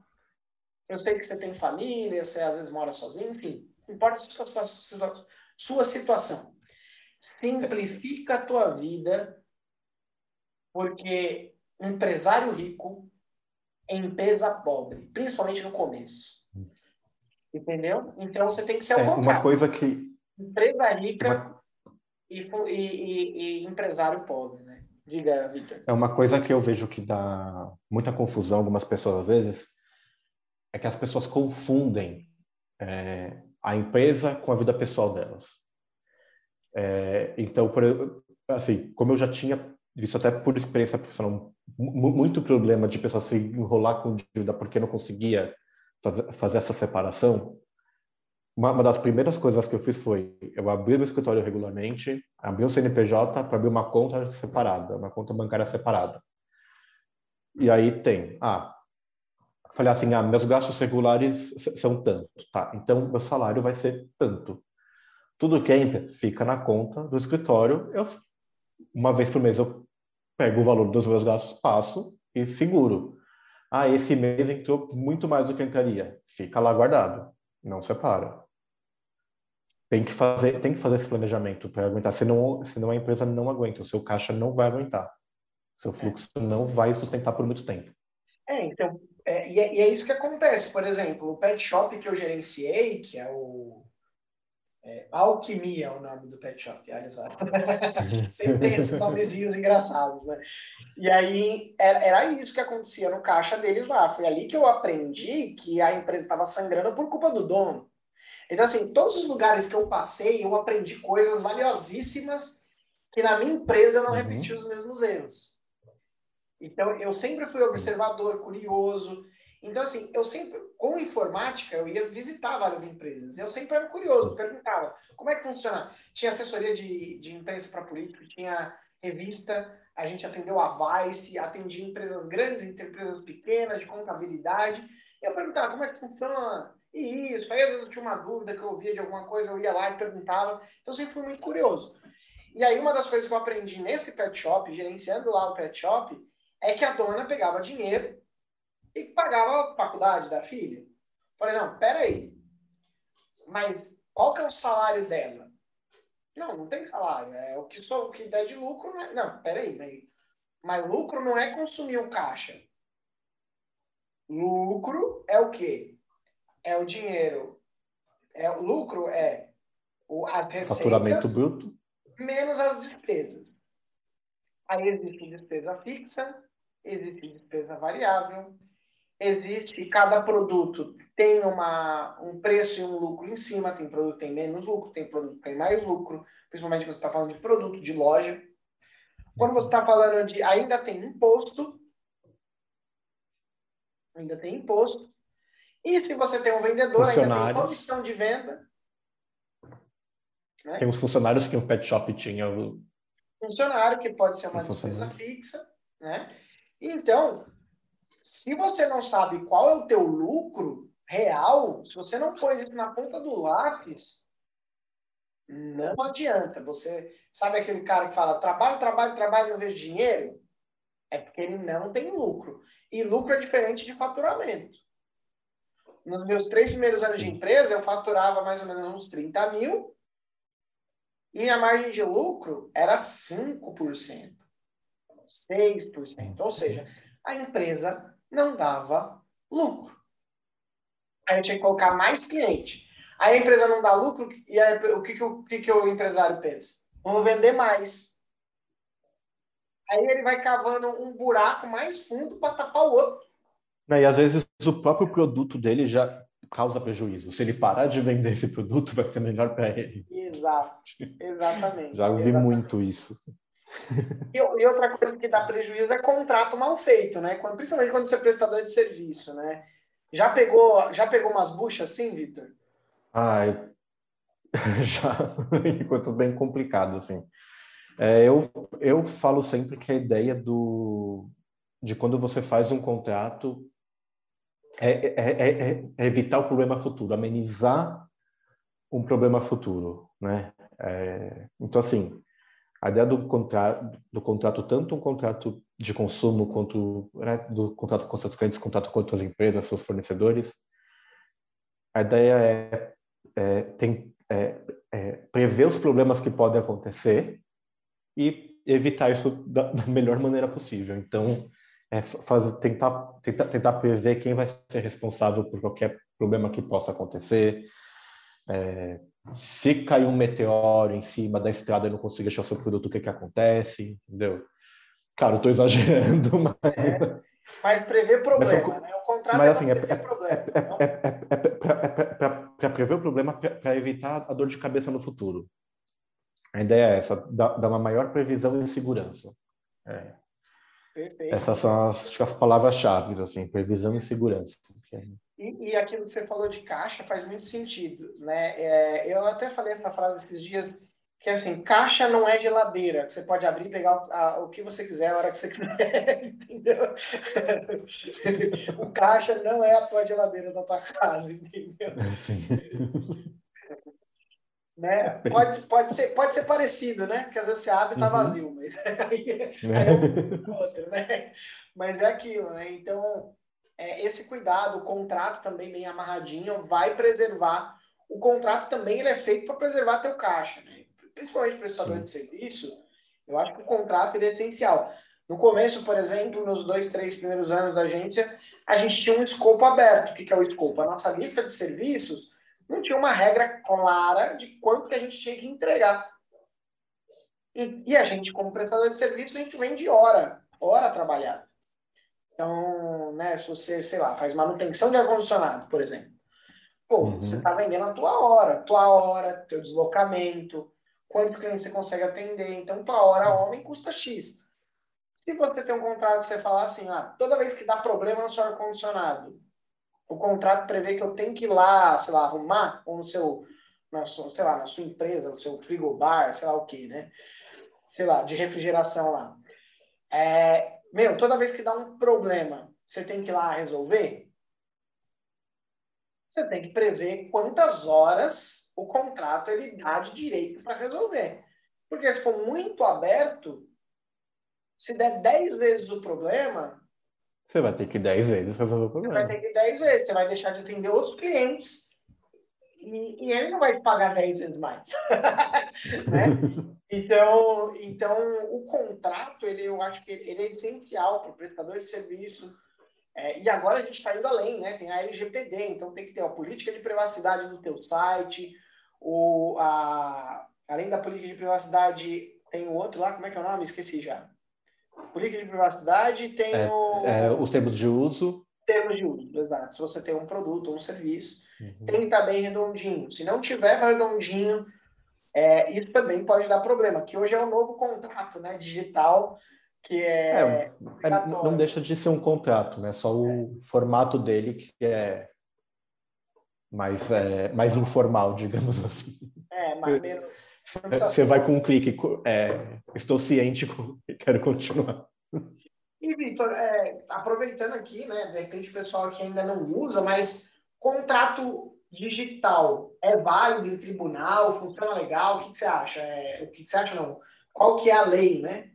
Eu sei que você tem família, você às vezes mora sozinho, enfim, não importa a sua, sua situação. Simplifica a tua vida, porque empresário rico é empresa pobre, principalmente no começo. Entendeu? Então você tem que ser é, contrário. Uma coisa que. Empresa rica uma... e, e, e, empresário pobre, né? Diga, Victor. É uma coisa que eu vejo que dá muita confusão algumas pessoas às vezes, é que as pessoas confundem é, a empresa com a vida pessoal delas. É, então, por, assim, como eu já tinha visto até por experiência profissional muito problema de pessoas se enrolar com dívida porque não conseguia fazer, fazer essa separação, uma, uma, das primeiras coisas que eu fiz foi eu abri o escritório regularmente, abri um CNPJ para abrir uma conta separada, uma conta bancária separada. E aí tem, ah, falei assim, ah, meus gastos regulares são tanto, tá? Então meu salário vai ser tanto. Tudo que entra fica na conta do escritório. Eu uma vez por mês eu pego o valor dos meus gastos, passo e seguro. Ah, esse mês entrou muito mais do que entraria. Fica lá guardado, não separa. Tem que fazer, tem que fazer esse planejamento para aguentar, senão, senão a empresa não aguenta, o seu caixa não vai aguentar. Seu fluxo não vai sustentar por muito tempo. É, então, é, e, é, e, é, isso que acontece. Por exemplo, o pet shop que eu gerenciei, que é o é, Alquimia, é o nome do pet shop, olha só. tem, esses nomezinhos engraçados, né? E aí era, era, isso que acontecia no caixa deles lá. Foi ali que eu aprendi que a empresa estava sangrando por culpa do dono. Então, assim, todos os lugares que eu passei, eu aprendi coisas valiosíssimas que na minha empresa eu não uhum. repeti os mesmos erros. Então, eu sempre fui observador, curioso. Então, assim, eu sempre, com informática, eu ia visitar várias empresas. Eu sempre era curioso, perguntava como é que funciona. Tinha assessoria de, de imprensa para político, tinha revista, a gente atendeu a Vice, atendia empresas grandes, empresas pequenas, de contabilidade. Eu perguntava como é que funciona e isso. Aí, às vezes, eu tinha uma dúvida que eu ouvia de alguma coisa, eu ia lá e perguntava. Então, eu sempre fui muito curioso. E aí, uma das coisas que eu aprendi nesse pet shop, gerenciando lá o pet shop, é que a dona pegava dinheiro e pagava a faculdade da filha. Falei, não, peraí. Mas qual que é o salário dela? Não, não tem salário. É o que, só, o que der de lucro. Né? Não, peraí. Mas, mas lucro não é consumir o caixa. Lucro é o quê? É o dinheiro. É, o lucro é o, as receitas Faturamento bruto. menos as despesas. Aí existe despesa fixa, existe despesa variável, existe, cada produto tem uma, um preço e um lucro em cima, tem produto que tem menos lucro, tem produto que tem mais lucro, principalmente quando você está falando de produto, de loja. Quando você está falando de ainda tem imposto, ainda tem imposto. E se você tem um vendedor, ainda tem comissão de venda. Né? Tem os funcionários que o pet shop tinha. Funcionário, que pode ser uma despesa fixa. Né? Então, se você não sabe qual é o teu lucro real, se você não põe isso na ponta do lápis, não adianta. Você sabe aquele cara que fala trabalho, trabalho, trabalho, não vejo dinheiro? É porque ele não tem lucro. E lucro é diferente de faturamento. Nos meus três primeiros anos de empresa, eu faturava mais ou menos uns 30 mil e a margem de lucro era 5%, 6%. Ou seja, a empresa não dava lucro. Aí eu tinha que colocar mais cliente. Aí a empresa não dá lucro, e aí, o, que, que, o, que, que o empresário pensa? Vamos vender mais. Aí ele vai cavando um buraco mais fundo para tapar o outro. E às vezes o próprio produto dele já causa prejuízo. Se ele parar de vender esse produto, vai ser melhor para ele. Exato, exatamente. já ouvi exatamente. muito isso. E, e, outra coisa que dá prejuízo é contrato mal feito, né? Quando, principalmente quando você é prestador de serviço, né? Já pegou, já pegou umas buchas assim, Vitor? Ah, já. Coisas bem complicadas, assim. É, eu, eu falo sempre que a ideia do, de quando você faz um contrato é, é, é, é evitar o problema futuro, amenizar um problema futuro, né? então, assim, a ideia do contrato, do contrato, tanto um contrato de consumo quanto né, do contrato com seus clientes, contrato com outras empresas, seus fornecedores, a ideia é, é, tem, é, é, prever os problemas que podem acontecer e evitar isso da, da melhor maneira possível. Então, é fazer, tentar, tentar, tentar prever quem vai ser responsável por qualquer problema que possa acontecer, é, se cair um meteoro em cima da estrada e não conseguir achar o seu produto, o que que acontece, entendeu? Cara, eu tô exagerando, mas... É, mas prever problema, mas, né? O contrato mas, assim, é, é, é para prever o problema, para evitar a dor de cabeça no futuro. A ideia é essa, dar, uma maior previsão e segurança. É. Perfeito. Essas são as, as palavras-chave, assim, previsão e segurança. E, e, aquilo que você falou de caixa faz muito sentido, né? É, eu até falei essa frase esses dias, que é assim, caixa não é geladeira, que você pode abrir e pegar o, a, o que você quiser, a hora que você quiser, entendeu? o caixa não é a tua geladeira da tua casa, entendeu? Sim. Né? Pode, pode, ser, pode ser parecido, né? Porque às vezes você abre e está uhum. vazio, mas aí, é outro, né? Mas é aquilo, né? Então, é, esse cuidado, o contrato também bem amarradinho, vai preservar. O contrato também ele é feito para preservar teu caixa, né? Principalmente prestador Sim. de serviço, eu acho que o contrato é essencial. No começo, por exemplo, nos dois, três primeiros anos da agência, a gente tinha um escopo aberto. O que é o escopo? A nossa lista de serviços não tinha uma regra clara de quanto que a gente tinha que entregar. E, e a gente, como prestador de serviço, a gente vende hora, hora trabalhada. Então, né, se você, sei lá, faz manutenção de ar-condicionado, por exemplo, pô, uhum. você está vendendo a tua hora, tua hora, teu deslocamento, quantos clientes você consegue atender. Então, tua hora homem custa X. Se você tem um contrato, você falar assim, ah, toda vez que dá problema no seu ar-condicionado, o contrato prevê que eu tenho que ir lá, sei lá, arrumar, ou no seu, na sua, sei lá, na sua empresa, no seu frigobar, sei lá o que, né? Sei lá, de refrigeração lá. É, meu, toda vez que dá um problema, você tem que ir lá resolver? Você tem que prever quantas horas o contrato ele dá de direito para resolver. Porque se for muito aberto, se der 10 vezes o problema, você vai ter que ir 10 vezes resolver o problema. Você vai ter que ir 10 vezes. Você vai deixar de atender outros clientes e, e ele não vai te pagar 10 vezes mais. né? Então, então, o contrato, ele, eu acho que ele é essencial para o prestador de serviço. É, e agora a gente está indo além, né? Tem a LGPD, então tem que ter a política de privacidade no teu site, o, a, além da política de privacidade, tem o outro lá, como é que é o nome? Esqueci já. Política de privacidade tem é, o... É, os termos de uso. Termos de uso, exato. Se você tem um produto ou um serviço, uhum. tem que estar bem redondinho. Se não tiver redondinho, é, isso também pode dar problema, que hoje é um novo contrato né, digital que é, é, é não deixa de ser um contrato, né? Só o é. formato dele que é mais, é, mais informal, digamos assim. É, mais menos. Você vai com um clique, é, estou ciente, quero continuar. E, Vitor, é, aproveitando aqui, né, de repente o pessoal que ainda não usa, mas contrato digital é válido em tribunal, funciona legal? O que, que você acha? O que, que você acha não? Qual que é a lei, né?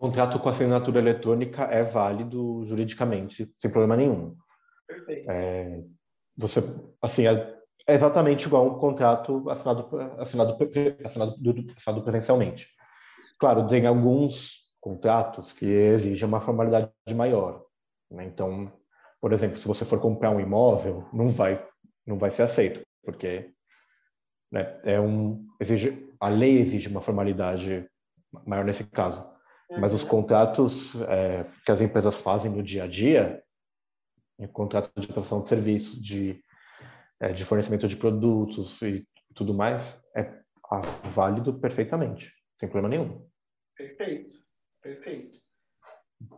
Contrato com assinatura eletrônica é válido juridicamente, sem problema nenhum. Perfeito. É, você, assim, é, é exatamente igual um contrato assinado, assinado, assinado, assinado presencialmente. Claro, tem alguns contratos que exigem uma formalidade maior. Né? Então, por exemplo, se você for comprar um imóvel, não vai, não vai ser aceito, porque né, é um, exige, a lei exige uma formalidade maior nesse caso. Uhum. Mas os uhum. contratos é, que as empresas fazem no dia a dia, contrato de prestação de serviços, de, é, de fornecimento de produtos e tudo mais, é válido perfeitamente, sem problema nenhum. Perfeito, perfeito.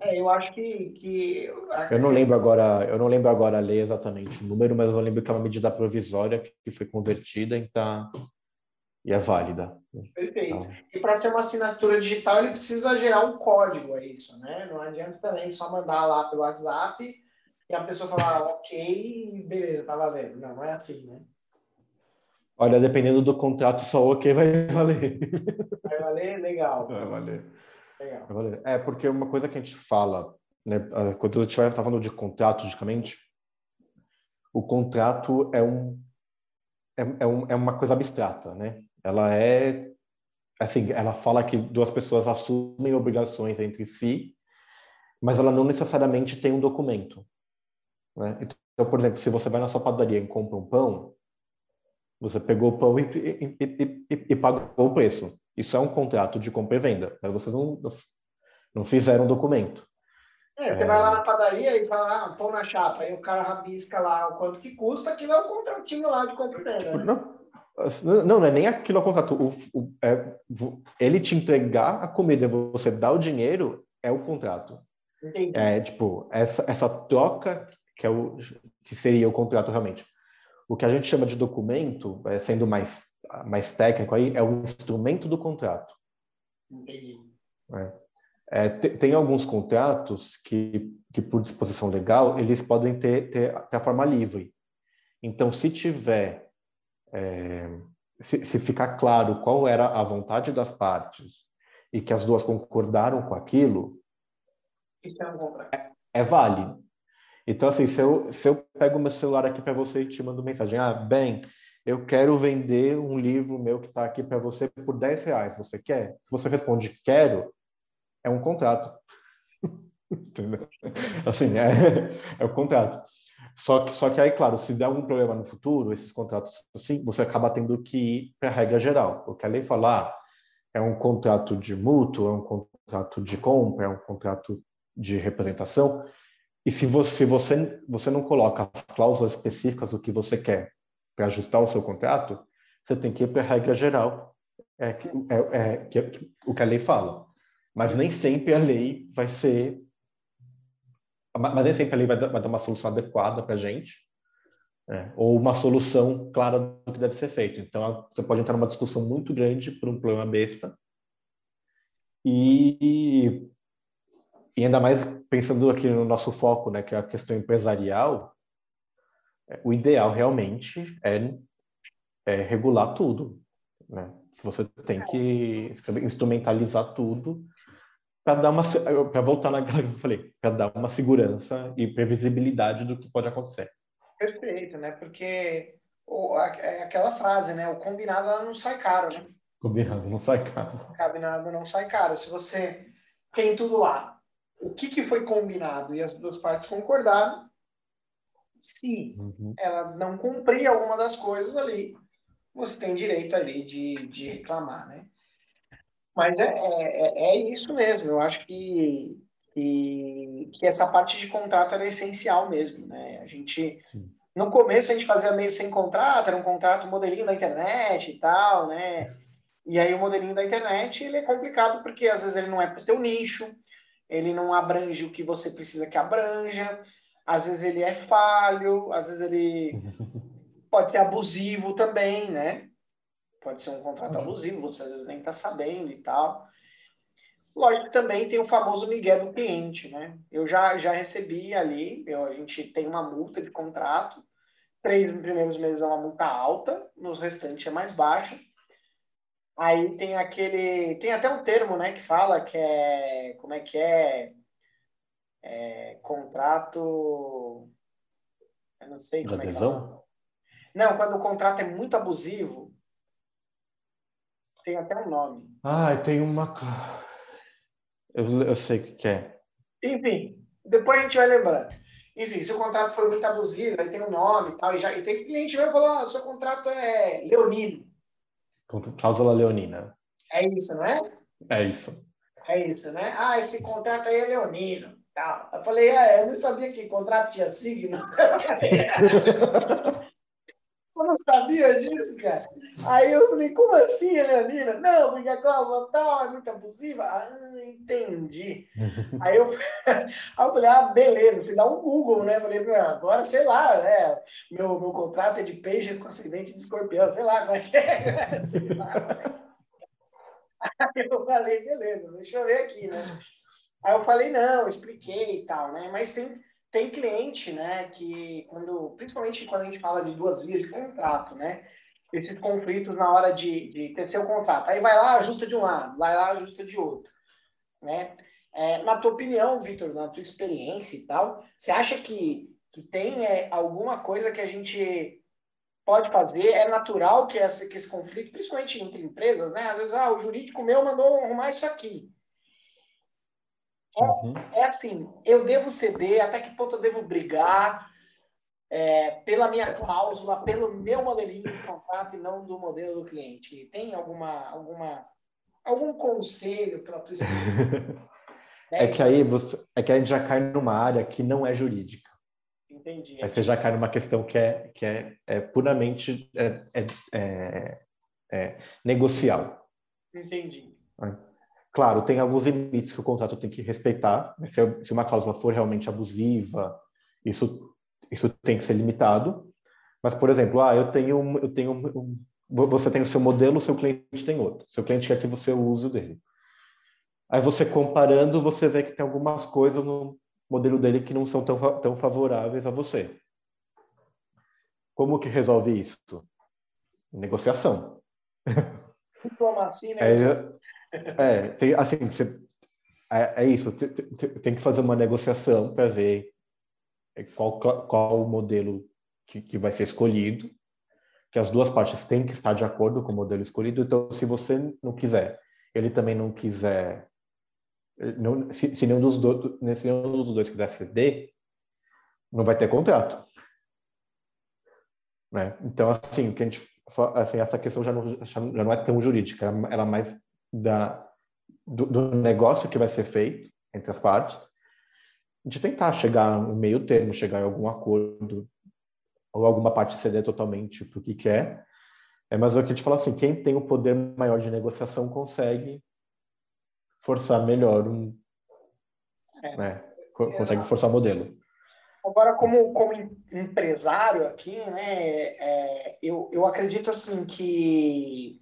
É, eu acho que, que eu não lembro agora, eu não lembro agora a lei exatamente o número, mas eu lembro que é uma medida provisória que foi convertida em tá e é válida. Perfeito. Então... E para ser uma assinatura digital, ele precisa gerar um código, é isso, né? Não adianta também só mandar lá pelo WhatsApp e a pessoa falar, ok, beleza, tá valendo. Não, não é assim, né? Olha, dependendo do contrato, só ok vai valer. Vai valer? Legal. Vai valer. Legal. Vai valer. É, porque uma coisa que a gente fala, né, quando a gente vai falando de contrato, logicamente, o contrato é um é, é, um, é uma coisa abstrata, né? Ela é assim, ela fala que duas pessoas assumem obrigações entre si, mas ela não necessariamente tem um documento. Né? Então, por exemplo, se você vai na sua padaria e compra um pão, você pegou o pão e, e, e, e, pagou o preço. Isso é um contrato de compra e venda, mas vocês não, não fizeram um documento. É, você é... vai lá na padaria e fala, ah, pão na chapa, aí o cara rabisca lá o quanto que custa, aquilo é um contratinho lá de compra e venda. Né? Não, não, não é nem aquilo ao contrato. O, o, é, ele te entregar a comida você dar o dinheiro é o contrato. Entendi. É tipo, essa, essa troca que, é o, que seria o contrato realmente. O que a gente chama de documento, é, sendo mais, mais técnico aí, é o instrumento do contrato. Entendi. É. É, tem alguns contratos que, que, por disposição legal, eles podem ter, ter, ter a forma livre. Então, se tiver é, se, se, ficar claro qual era a vontade das partes e que as duas concordaram com aquilo, Isso é, um contrato. é, é válido. Então, assim, se eu, se eu pego meu celular aqui para você e te mando mensagem, ah, bem, eu quero vender um livro meu que está aqui para você por 10 reais, você quer? Se você responde quero, é um contrato. Assim, é, é o contrato. Só que, só que aí, claro, se der algum problema no futuro, esses contratos assim, você acaba tendo que ir para a regra geral. O que a lei fala ah, é um contrato de mútuo, é um contrato de compra, é um contrato de representação. E se você, você, você não coloca as cláusulas específicas do que você quer para ajustar o seu contrato, você tem que ir para a regra geral, é, é, é, que, é, o que a lei fala. Mas nem sempre a lei vai ser mas nem sempre a lei vai dar, vai dar uma solução adequada para a gente, é, ou uma solução clara do que deve ser feito. Então, você pode entrar numa discussão muito grande por um problema besta, e, e ainda mais pensando aqui no nosso foco, né, que é a questão empresarial, é, o ideal realmente é, é regular tudo. Né? Você tem que instrumentalizar tudo para dar uma para voltar naquela que eu falei, para dar uma segurança e previsibilidade do que pode acontecer. Perfeito, né? Porque o, é aquela frase, né? O combinado não sai caro, né? Combinado não sai caro. O combinado não sai caro. Se você tem tudo lá, o que, que foi combinado e as duas partes concordaram, se uhum. ela não cumprir alguma das coisas ali, você tem direito ali de, de reclamar, né? Mas é, é, é isso mesmo. Eu acho que, que, que essa parte de contrato é essencial mesmo, né? A gente... Sim. No começo a gente fazia meio sem contrato, era um contrato, modelinho da internet e tal, né? E aí o modelinho da internet, ele é complicado porque às vezes ele não é para o teu nicho, ele não abrange o que você precisa que abranja, às vezes ele é falho, às vezes ele pode ser abusivo também, né? Pode ser um contrato abusivo, você às vezes nem está sabendo e tal. Lógico que também tem o famoso Miguel do cliente, né? Eu já, já recebi ali, eu, a gente tem uma multa de contrato, três primeiros meses é uma multa alta, nos restantes é mais baixa. Aí tem aquele, tem até um termo, né, que fala que é, como é que é, é contrato, eu não sei como de é que é. Não, quando o contrato é muito abusivo, tem até um nome. Ah, tem uma. Eu, eu sei o que é. Enfim, depois a gente vai lembrando. Enfim, se o contrato foi muito abusivo, aí tem um nome e tal, e, já, e tem cliente que vai falar, ah, seu contrato é leonino. Cláusula leonina. É isso, não é? É isso. É isso, né? Ah, esse contrato aí é leonino. Tá. Eu falei, ah, eu nem sabia que contrato tinha signo. Eu não sabia disso, cara. Aí eu falei, como assim, Leonina? Não, porque a cláusula tal é muito abusiva. Ah, entendi. aí, eu, aí eu falei, ah, beleza, fui dar um Google, né? Falei, agora, sei lá, né? Meu, meu contrato é de peixes com acidente de escorpião, sei lá como é que é. Sei lá. Aí eu falei, beleza, deixa eu ver aqui, né? Aí eu falei, não, expliquei e tal, né? Mas tem tem cliente, né, que quando, principalmente quando a gente fala de duas vias de contrato, né, esses conflitos na hora de, de ter seu contrato. Aí vai lá, ajusta de um lado, vai lá, ajusta de outro, né? É, na tua opinião, Vitor, na tua experiência e tal, você acha que, que tem é, alguma coisa que a gente pode fazer? É natural que, essa, que esse conflito, principalmente entre empresas, né? Às vezes, ah, o jurídico meu mandou arrumar isso aqui. É, uhum. é assim, eu devo ceder, até que ponto eu devo brigar é, pela minha cláusula, pelo meu modelinho de contrato e não do modelo do cliente. Tem alguma, alguma algum conselho para tua É que aí você, é que a gente já cai numa área que não é jurídica. Entendi. Aí você já cai numa questão que é, que é, é puramente é, é, é, é negocial. Entendi. Claro, tem alguns limites que o contrato tem que respeitar. Né? Se, se uma cláusula for realmente abusiva, isso, isso tem que ser limitado. Mas, por exemplo, ah, eu tenho, eu tenho, você tem o seu modelo, o seu cliente tem outro. Seu cliente quer que você use o dele. Aí você comparando, você vê que tem algumas coisas no modelo dele que não são tão, tão favoráveis a você. Como que resolve isso? Negociação. Diplomacia, negociação. É, tem, assim, você, é, é isso, tem, tem, que fazer uma negociação para ver qual, qual o modelo que, que vai ser escolhido, que as duas partes têm que estar de acordo com o modelo escolhido, então se você não quiser, ele também não quiser, não, se, se, nenhum dos do, se nenhum dos dois quiser ceder, não vai ter contrato. Né? Então, assim, o que a gente, assim, essa questão já não, já não é tão jurídica, ela é mais da, do, do, negócio que vai ser feito entre as partes, de tentar chegar no meio termo, chegar em algum acordo, ou alguma parte ceder totalmente para o que quer. É, mas é o que a gente fala assim, quem tem o poder maior de negociação consegue forçar melhor um, é, né, consegue forçar o modelo. Agora, como, como empresário aqui, né, é, eu, eu acredito assim que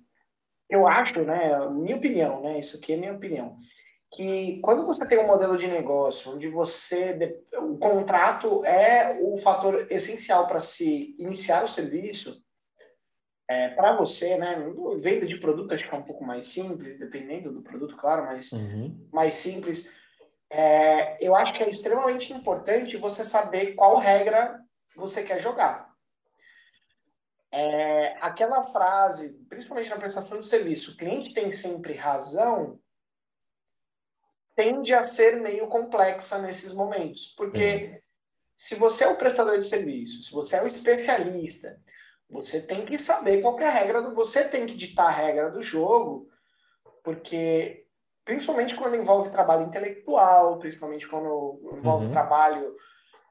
eu acho, né, minha opinião, né, isso aqui é minha opinião, que quando você tem um modelo de negócio onde você o contrato é o fator essencial para se iniciar o serviço é, para você, né, venda de produto acho que é um pouco mais simples, dependendo do produto, claro, mas uhum. mais simples. É, eu acho que é extremamente importante você saber qual regra você quer jogar. É, aquela frase, principalmente na prestação de serviço, o cliente tem sempre razão, tende a ser meio complexa nesses momentos. Porque uhum. se você é o prestador de serviço, se você é o especialista, você tem que saber qual é a regra do. Você tem que ditar a regra do jogo, porque principalmente quando envolve trabalho intelectual, principalmente quando envolve uhum. trabalho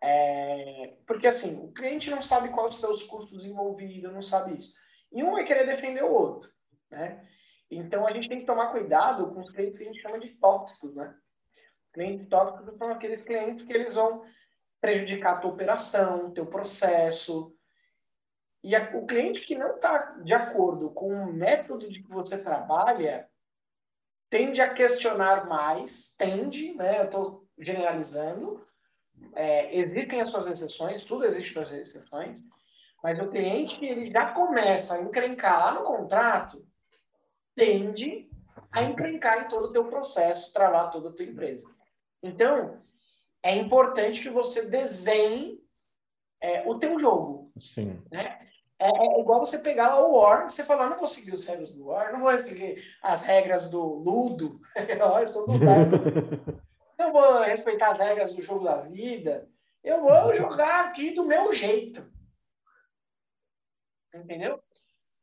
é, porque assim, o cliente não sabe quais os seus custos envolvidos, não sabe isso. E um vai querer defender o outro, né? Então a gente tem que tomar cuidado com os clientes que a gente chama de tóxicos, né? Clientes tóxicos são aqueles clientes que eles vão prejudicar a tua operação, teu processo. E a, o cliente que não está de acordo com o método de que você trabalha tende a questionar mais, tende, né? Eu estou generalizando, é, existem as suas exceções, tudo existe as exceções, mas o cliente ele já começa a encrencar lá no contrato, tende a encrencar em todo o teu processo, travar toda a tua empresa. Então, é importante que você desenhe é, o teu jogo. Sim. Né? É, é, igual você pegar lá o War e você falar, não vou seguir as regras do War, não vou seguir as regras do Ludo, eu sou do não vou respeitar as regras do jogo da vida, eu vou jogar aqui do meu jeito. Entendeu?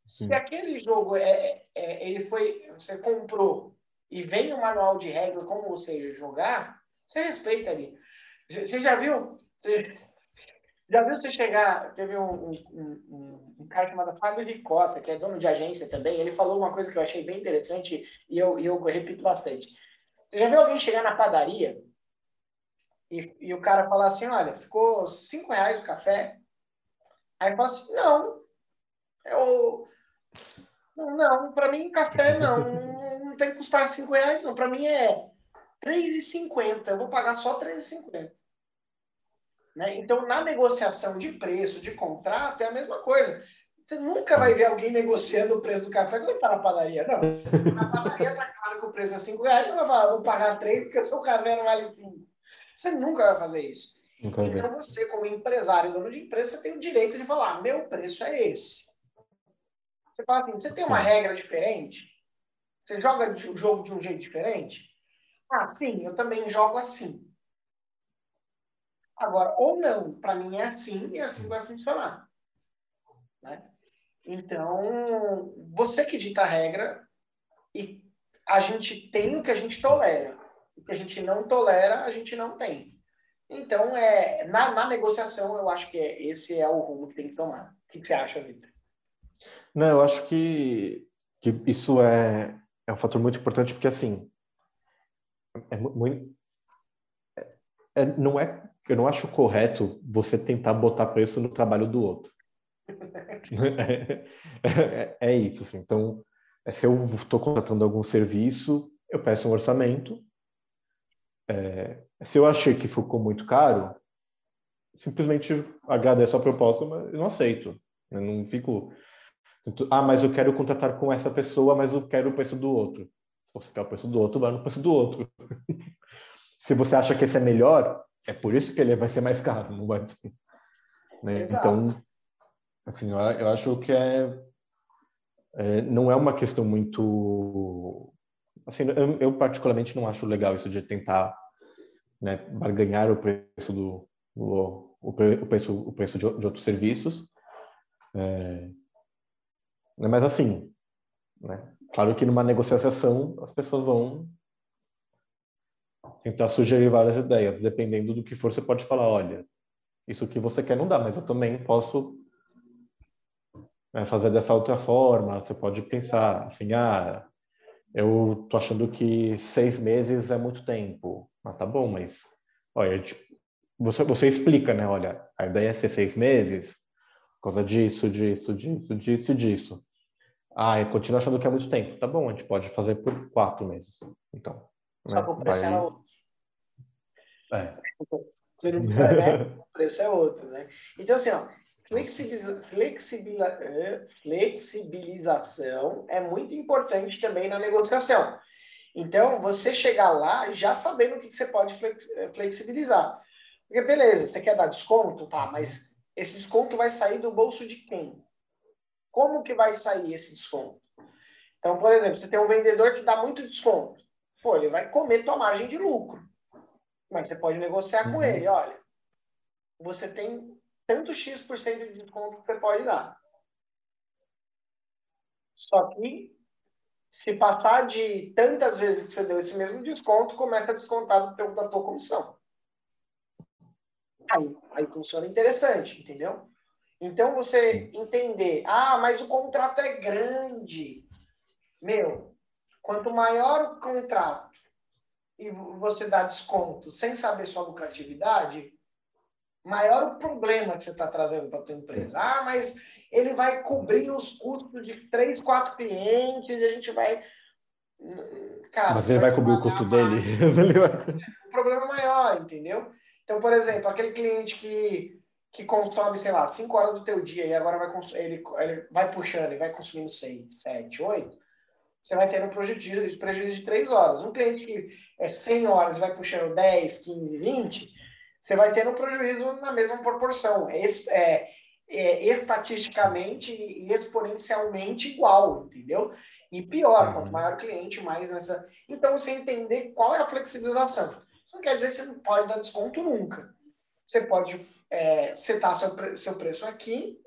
Se aquele jogo é, é, ele foi, você comprou e vem no manual de regra como você jogar, você respeita ali. Você já viu? Você, já viu você chegar? Teve um, um, um, um cara chamado Fábio Ricota, que é dono de agência também. Ele falou uma coisa que eu achei bem interessante e eu, e eu repito bastante. Você já viu alguém chegar na padaria e, e o cara falar assim: olha, ficou cinco reais o café? Aí fala assim: não, eu. Não, para mim, café não, não tem que custar cinco reais, não. Para mim é R$3,50. Eu vou pagar só R$3,50. Né? Então, na negociação de preço, de contrato, é a mesma coisa. Você nunca vai ver alguém negociando o preço do café quando está na padaria. Não. Na padaria está claro que o preço é 5 reais, você vai falar, vou pagar 3 porque o seu café não vale 5. Você nunca vai fazer isso. Nunca então, você, como empresário, dono de empresa, você tem o direito de falar, meu preço é esse. Você fala assim, você tem uma regra diferente? Você joga o jogo de um jeito diferente? Ah, sim, eu também jogo assim. Agora, ou não, para mim é assim e assim vai funcionar. Né? Então, você que dita a regra e a gente tem o que a gente tolera. O que a gente não tolera, a gente não tem. Então, é, na, na negociação, eu acho que é, esse é o rumo que tem que tomar. O que, que você acha, Vitor? Não, eu acho que, que isso é, é um fator muito importante, porque, assim, é muito, é, não é, eu não acho correto você tentar botar preço no trabalho do outro. é, é, isso, assim. Então, é, se eu estou contratando algum serviço, eu peço um orçamento. É, se eu achei que ficou muito caro, simplesmente agradeço a proposta, mas eu não aceito. Eu não fico. Ah, mas eu quero contratar com essa pessoa, mas eu quero o preço do outro. Se você quer o preço do outro, vai no preço do outro. Se você acha que esse é melhor, é por isso que ele vai ser mais caro, não vai. Né? Então, assim, eu, acho que é, é, não é uma questão muito assim, eu, eu, particularmente não acho legal isso de tentar né, barganhar o preço do o, o, preço o preço de, de outros serviços é, né, mas assim né, claro que numa negociação as pessoas vão tentar sugerir várias ideias. Dependendo do que for, você pode falar, olha, isso que você quer não dá, mas eu também posso fazer dessa outra forma. Você pode pensar assim, ah, eu tô achando que seis meses é muito tempo. Ah, tá bom, mas olha, tipo, você, você explica, né? Olha, a ideia é ser seis meses por causa disso, disso, disso, disso disso. Ah, eu continuo achando que é muito tempo. Tá bom, a gente pode fazer por quatro meses. Então. Só né? o preço vai... era outro. É. Você não, né? o preço é outro, né? Então, assim, ó, flexibiliza, flexibiliza, é, flexibilização é muito importante também na negociação. Então, você chegar lá já sabendo o que você pode flexibilizar. Porque, beleza, você quer dar desconto? Tá, mas esse desconto vai sair do bolso de quem? Como que vai sair esse desconto? Então, por exemplo, você tem um vendedor que dá muito desconto pô, ele vai comer tua margem de lucro. Mas você pode negociar uhum. com ele, olha, você tem tanto X% de desconto que você pode dar. Só que se passar de tantas vezes que você deu esse mesmo desconto, começa a descontar do teu, da tua comissão. Aí, aí funciona interessante, entendeu? Então você entender, ah, mas o contrato é grande. Meu, Quanto maior o contrato e você dá desconto sem saber sua lucratividade, maior o problema que você está trazendo para a tua empresa. Ah, mas ele vai cobrir os custos de três, quatro clientes, e a gente vai. Cara, mas ele vai, vai cobrir o custo dele. o problema maior, entendeu? Então, por exemplo, aquele cliente que, que consome, sei lá, cinco horas do teu dia e agora vai ele, ele vai puxando e vai consumindo seis, sete, oito você vai ter um prejuízo, prejuízo de 3 horas. Um cliente que é 100 horas e vai puxando 10, 15, 20, você vai ter um prejuízo na mesma proporção. Esse, é, é, estatisticamente e exponencialmente igual, entendeu? E pior, quanto uhum. maior o cliente, mais nessa. Então, você entender qual é a flexibilização. Isso não quer dizer que você não pode dar desconto nunca. Você pode é, setar seu, seu preço aqui,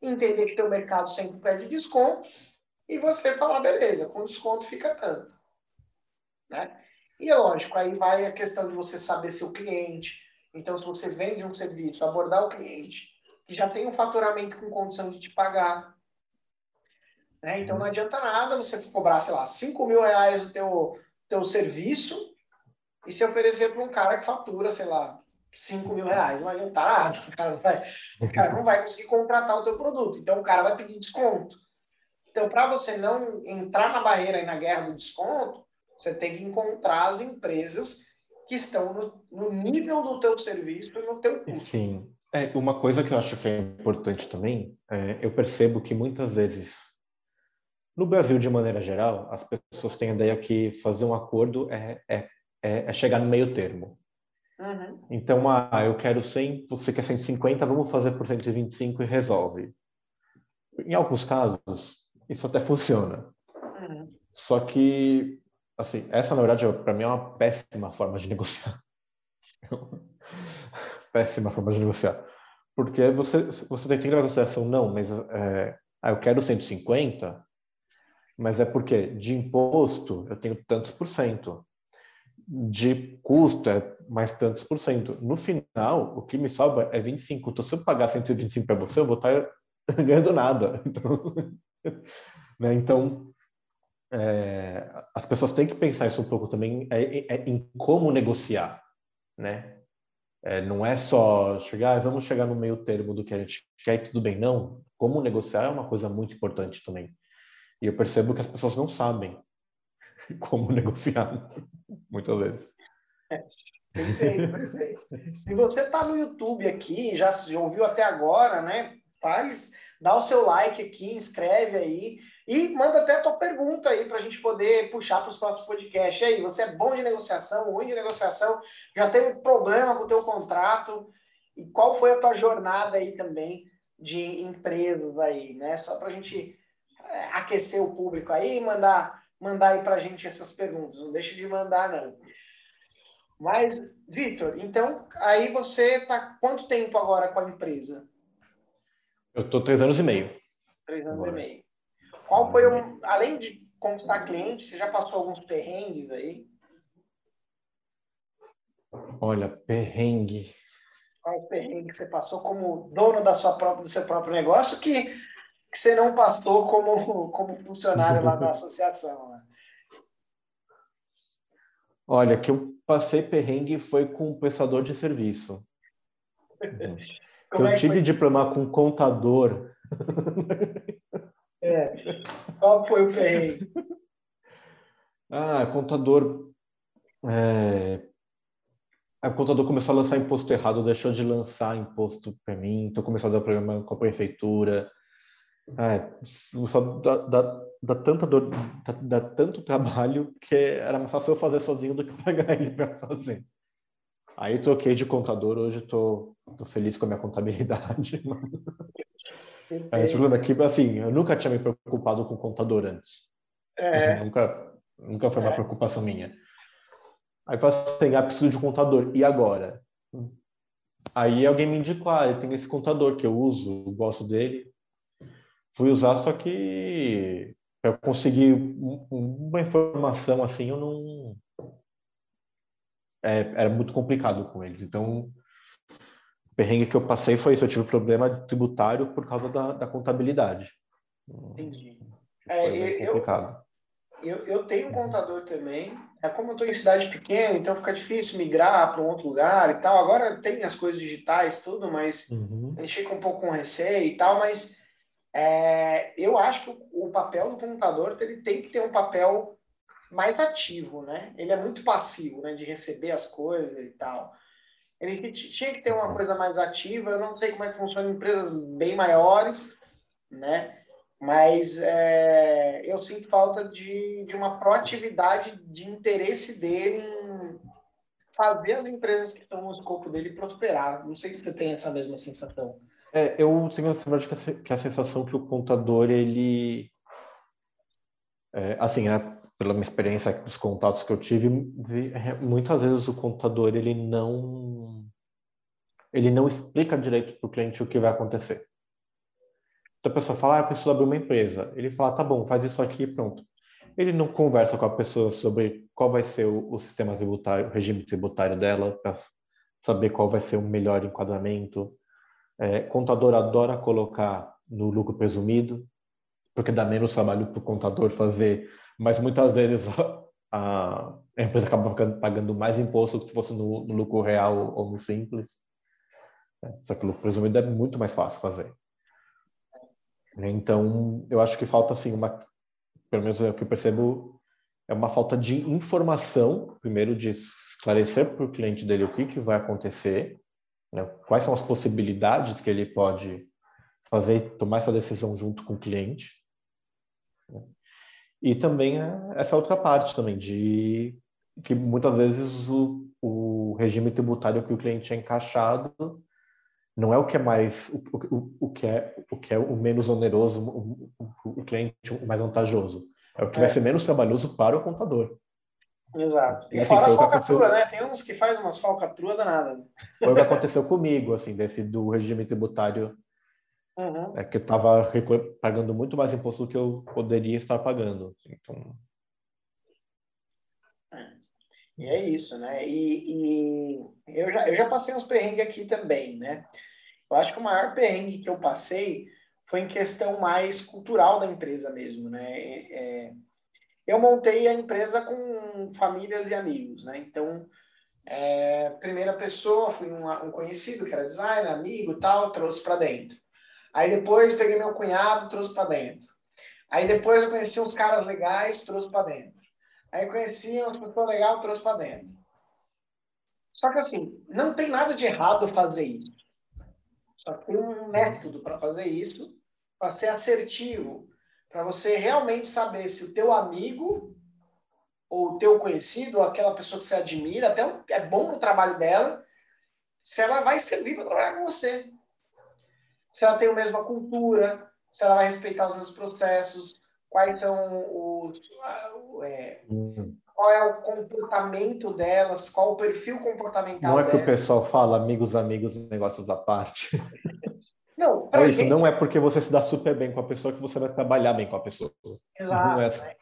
entender que teu mercado sempre pede desconto, e você falar, beleza, com desconto fica tanto. Né? E é lógico, aí vai a questão de você saber seu cliente. Então, se você vende um serviço, abordar o cliente, que já tem um faturamento com condição de te pagar. Né? Então, não adianta nada você cobrar, sei lá, 5 mil reais o teu, teu serviço e se oferecer para um cara que fatura, sei lá, 5 mil reais. Não adianta nada. O cara, não vai, o cara não vai conseguir contratar o teu produto. Então, o cara vai pedir desconto. Então, para você não entrar na barreira e na guerra do desconto, você tem que encontrar as empresas que estão no, no nível do teu serviço e no teu custo. Sim. É, uma coisa que eu acho que é importante também, é, eu percebo que muitas vezes, no Brasil de maneira geral, as pessoas têm a ideia que fazer um acordo é, é, é, é chegar no meio termo. Uhum. Então, ah, eu quero 100, você quer 150, vamos fazer por 125 e resolve. Em alguns casos, isso até funciona. Uhum. Só que, assim, essa na verdade para mim é uma péssima forma de negociar. péssima forma de negociar. Porque você, você tem que levar em consideração, não, mas é, ah, eu quero 150, mas é porque de imposto eu tenho tantos por cento, de custo é mais tantos por cento. No final, o que me sobra é 25. Então, se eu pagar 125 para você, eu vou estar ganhando nada. Então, né? então é, as pessoas têm que pensar isso um pouco também é, é, em como negociar, né? É, não é só chegar, ah, vamos chegar no meio termo do que a gente quer e tudo bem. Não, como negociar é uma coisa muito importante também. E eu percebo que as pessoas não sabem como negociar, muitas vezes. É, perfeito, perfeito. Se você está no YouTube aqui, já, já ouviu até agora, né? Faz, dá o seu like aqui, inscreve aí. E manda até a tua pergunta aí para a gente poder puxar para os próximos podcasts. E aí, você é bom de negociação, ruim de negociação, já tem um problema com o teu contrato? E qual foi a tua jornada aí também de empresas aí, né? Só para a gente é, aquecer o público aí, mandar, mandar aí para a gente essas perguntas. Não deixe de mandar, não. Mas, Vitor, então, aí você está quanto tempo agora com a empresa? Eu estou três anos e meio. Três anos agora. e meio. Qual foi o. Além de conquistar clientes, você já passou alguns perrengues aí? Olha, perrengue. Qual o perrengue que você passou como dono da sua própria, do seu próprio negócio que, que você não passou como, como funcionário lá da associação? Né? Olha, que eu passei perrengue foi com o prestador de serviço. eu é tive foi? de diplomar com contador. É. Qual foi o perrengue? Ah, contador. É... O contador começou a lançar imposto errado, deixou de lançar imposto para mim, então começou a dar problema com a prefeitura. É, só dá, dá, dá, tanta dor, dá, dá, tanto trabalho que era mais fácil eu fazer sozinho do que pagar ele para fazer. Aí troquei de contador, hoje estou feliz com a minha contabilidade. É, problema aqui, assim, eu nunca tinha me preocupado com contador antes. É. nunca, nunca foi uma é. preocupação minha. Aí eu assim, ah, preciso de contador. E agora? Aí alguém me indicou, ah, eu tenho esse contador que eu uso, eu gosto dele. Fui usar, só que para conseguir uma informação assim, eu não... É, era muito complicado com eles. Então, perrengue que eu passei foi isso, eu tive problema tributário por causa da, da contabilidade. Entendi. É, complicado. Eu, eu, eu, tenho um contador também. É como eu estou em cidade pequena, então fica difícil migrar para um outro lugar e tal. Agora tem as coisas digitais, tudo, mas uhum. a gente fica um pouco com receio e tal, mas é, eu acho que o, o papel do contador ele tem que ter um papel mais ativo, né? Ele é muito passivo, né? De receber as coisas e tal. Ele tinha que ter uma coisa mais ativa. Eu não sei como é que funciona em empresas bem maiores, né? Mas é, eu sinto falta de, de uma proatividade de interesse dele em fazer as empresas que estão no escopo dele prosperar. Não sei se você tem essa mesma sensação. É, eu tenho que a sensação que o contador, ele... É, assim, né, pela minha experiência dos contatos que eu tive, muitas vezes o contador, ele não... Ele não explica direito para o cliente o que vai acontecer. Então a pessoa fala, ah, eu preciso abrir uma empresa. Ele fala, tá bom, faz isso aqui e pronto. Ele não conversa com a pessoa sobre qual vai ser o, o sistema tributário, o regime tributário dela, para saber qual vai ser o melhor enquadramento. É, contador adora colocar no lucro presumido, porque dá menos trabalho para o contador fazer, mas muitas vezes a, a empresa acaba pagando mais imposto que se fosse no, no lucro real ou no simples. É, só que o lucro presumido é muito mais fácil fazer. Então, eu acho que falta assim uma, pelo menos é o que eu percebo, é uma falta de informação, primeiro de esclarecer para o cliente dele o que, que vai acontecer, né? quais são as possibilidades que ele pode fazer, tomar essa decisão junto com o cliente. E também essa outra parte também de que muitas vezes o, o regime tributário que o cliente é encaixado não é o que é mais o, o, o que é o que é o menos oneroso o, o, cliente o mais vantajoso. É o que é. vai ser menos trabalhoso para o contador. Exato. E, assim, fora as falcatruas né? Tem uns que faz umas falcatruas danadas. Foi o que aconteceu comigo assim desse do regime tributário uhum. é que eu estava pagando muito mais imposto do que eu poderia estar pagando então e é isso, né? E, e, eu, já, eu já passei uns perrengues aqui também, né? Eu acho que o maior perrengue que eu passei foi em questão mais cultural da empresa mesmo, né? É, eu montei a empresa com famílias e amigos, né? Então, é, primeira pessoa, fui um, um conhecido que era designer, amigo tal, trouxe para dentro. Aí depois peguei meu cunhado, trouxe para dentro. Aí depois eu conheci uns caras legais, trouxe para dentro. Aí conheci uma pessoa legal, trouxe para dentro. Só que assim, não tem nada de errado fazer isso. Só que tem um método para fazer isso, para ser assertivo, para você realmente saber se o teu amigo ou o teu conhecido, ou aquela pessoa que você admira, até é bom no trabalho dela, se ela vai servir para trabalhar com você. Se ela tem a mesma cultura, se ela vai respeitar os mesmos processos, quais são os, é, hum. qual é o comportamento delas, qual o perfil comportamental Não é que o pessoal fala amigos, amigos, negócios da parte. Não, é isso, gente... não é porque você se dá super bem com a pessoa que você vai trabalhar bem com a pessoa. Exato. É né?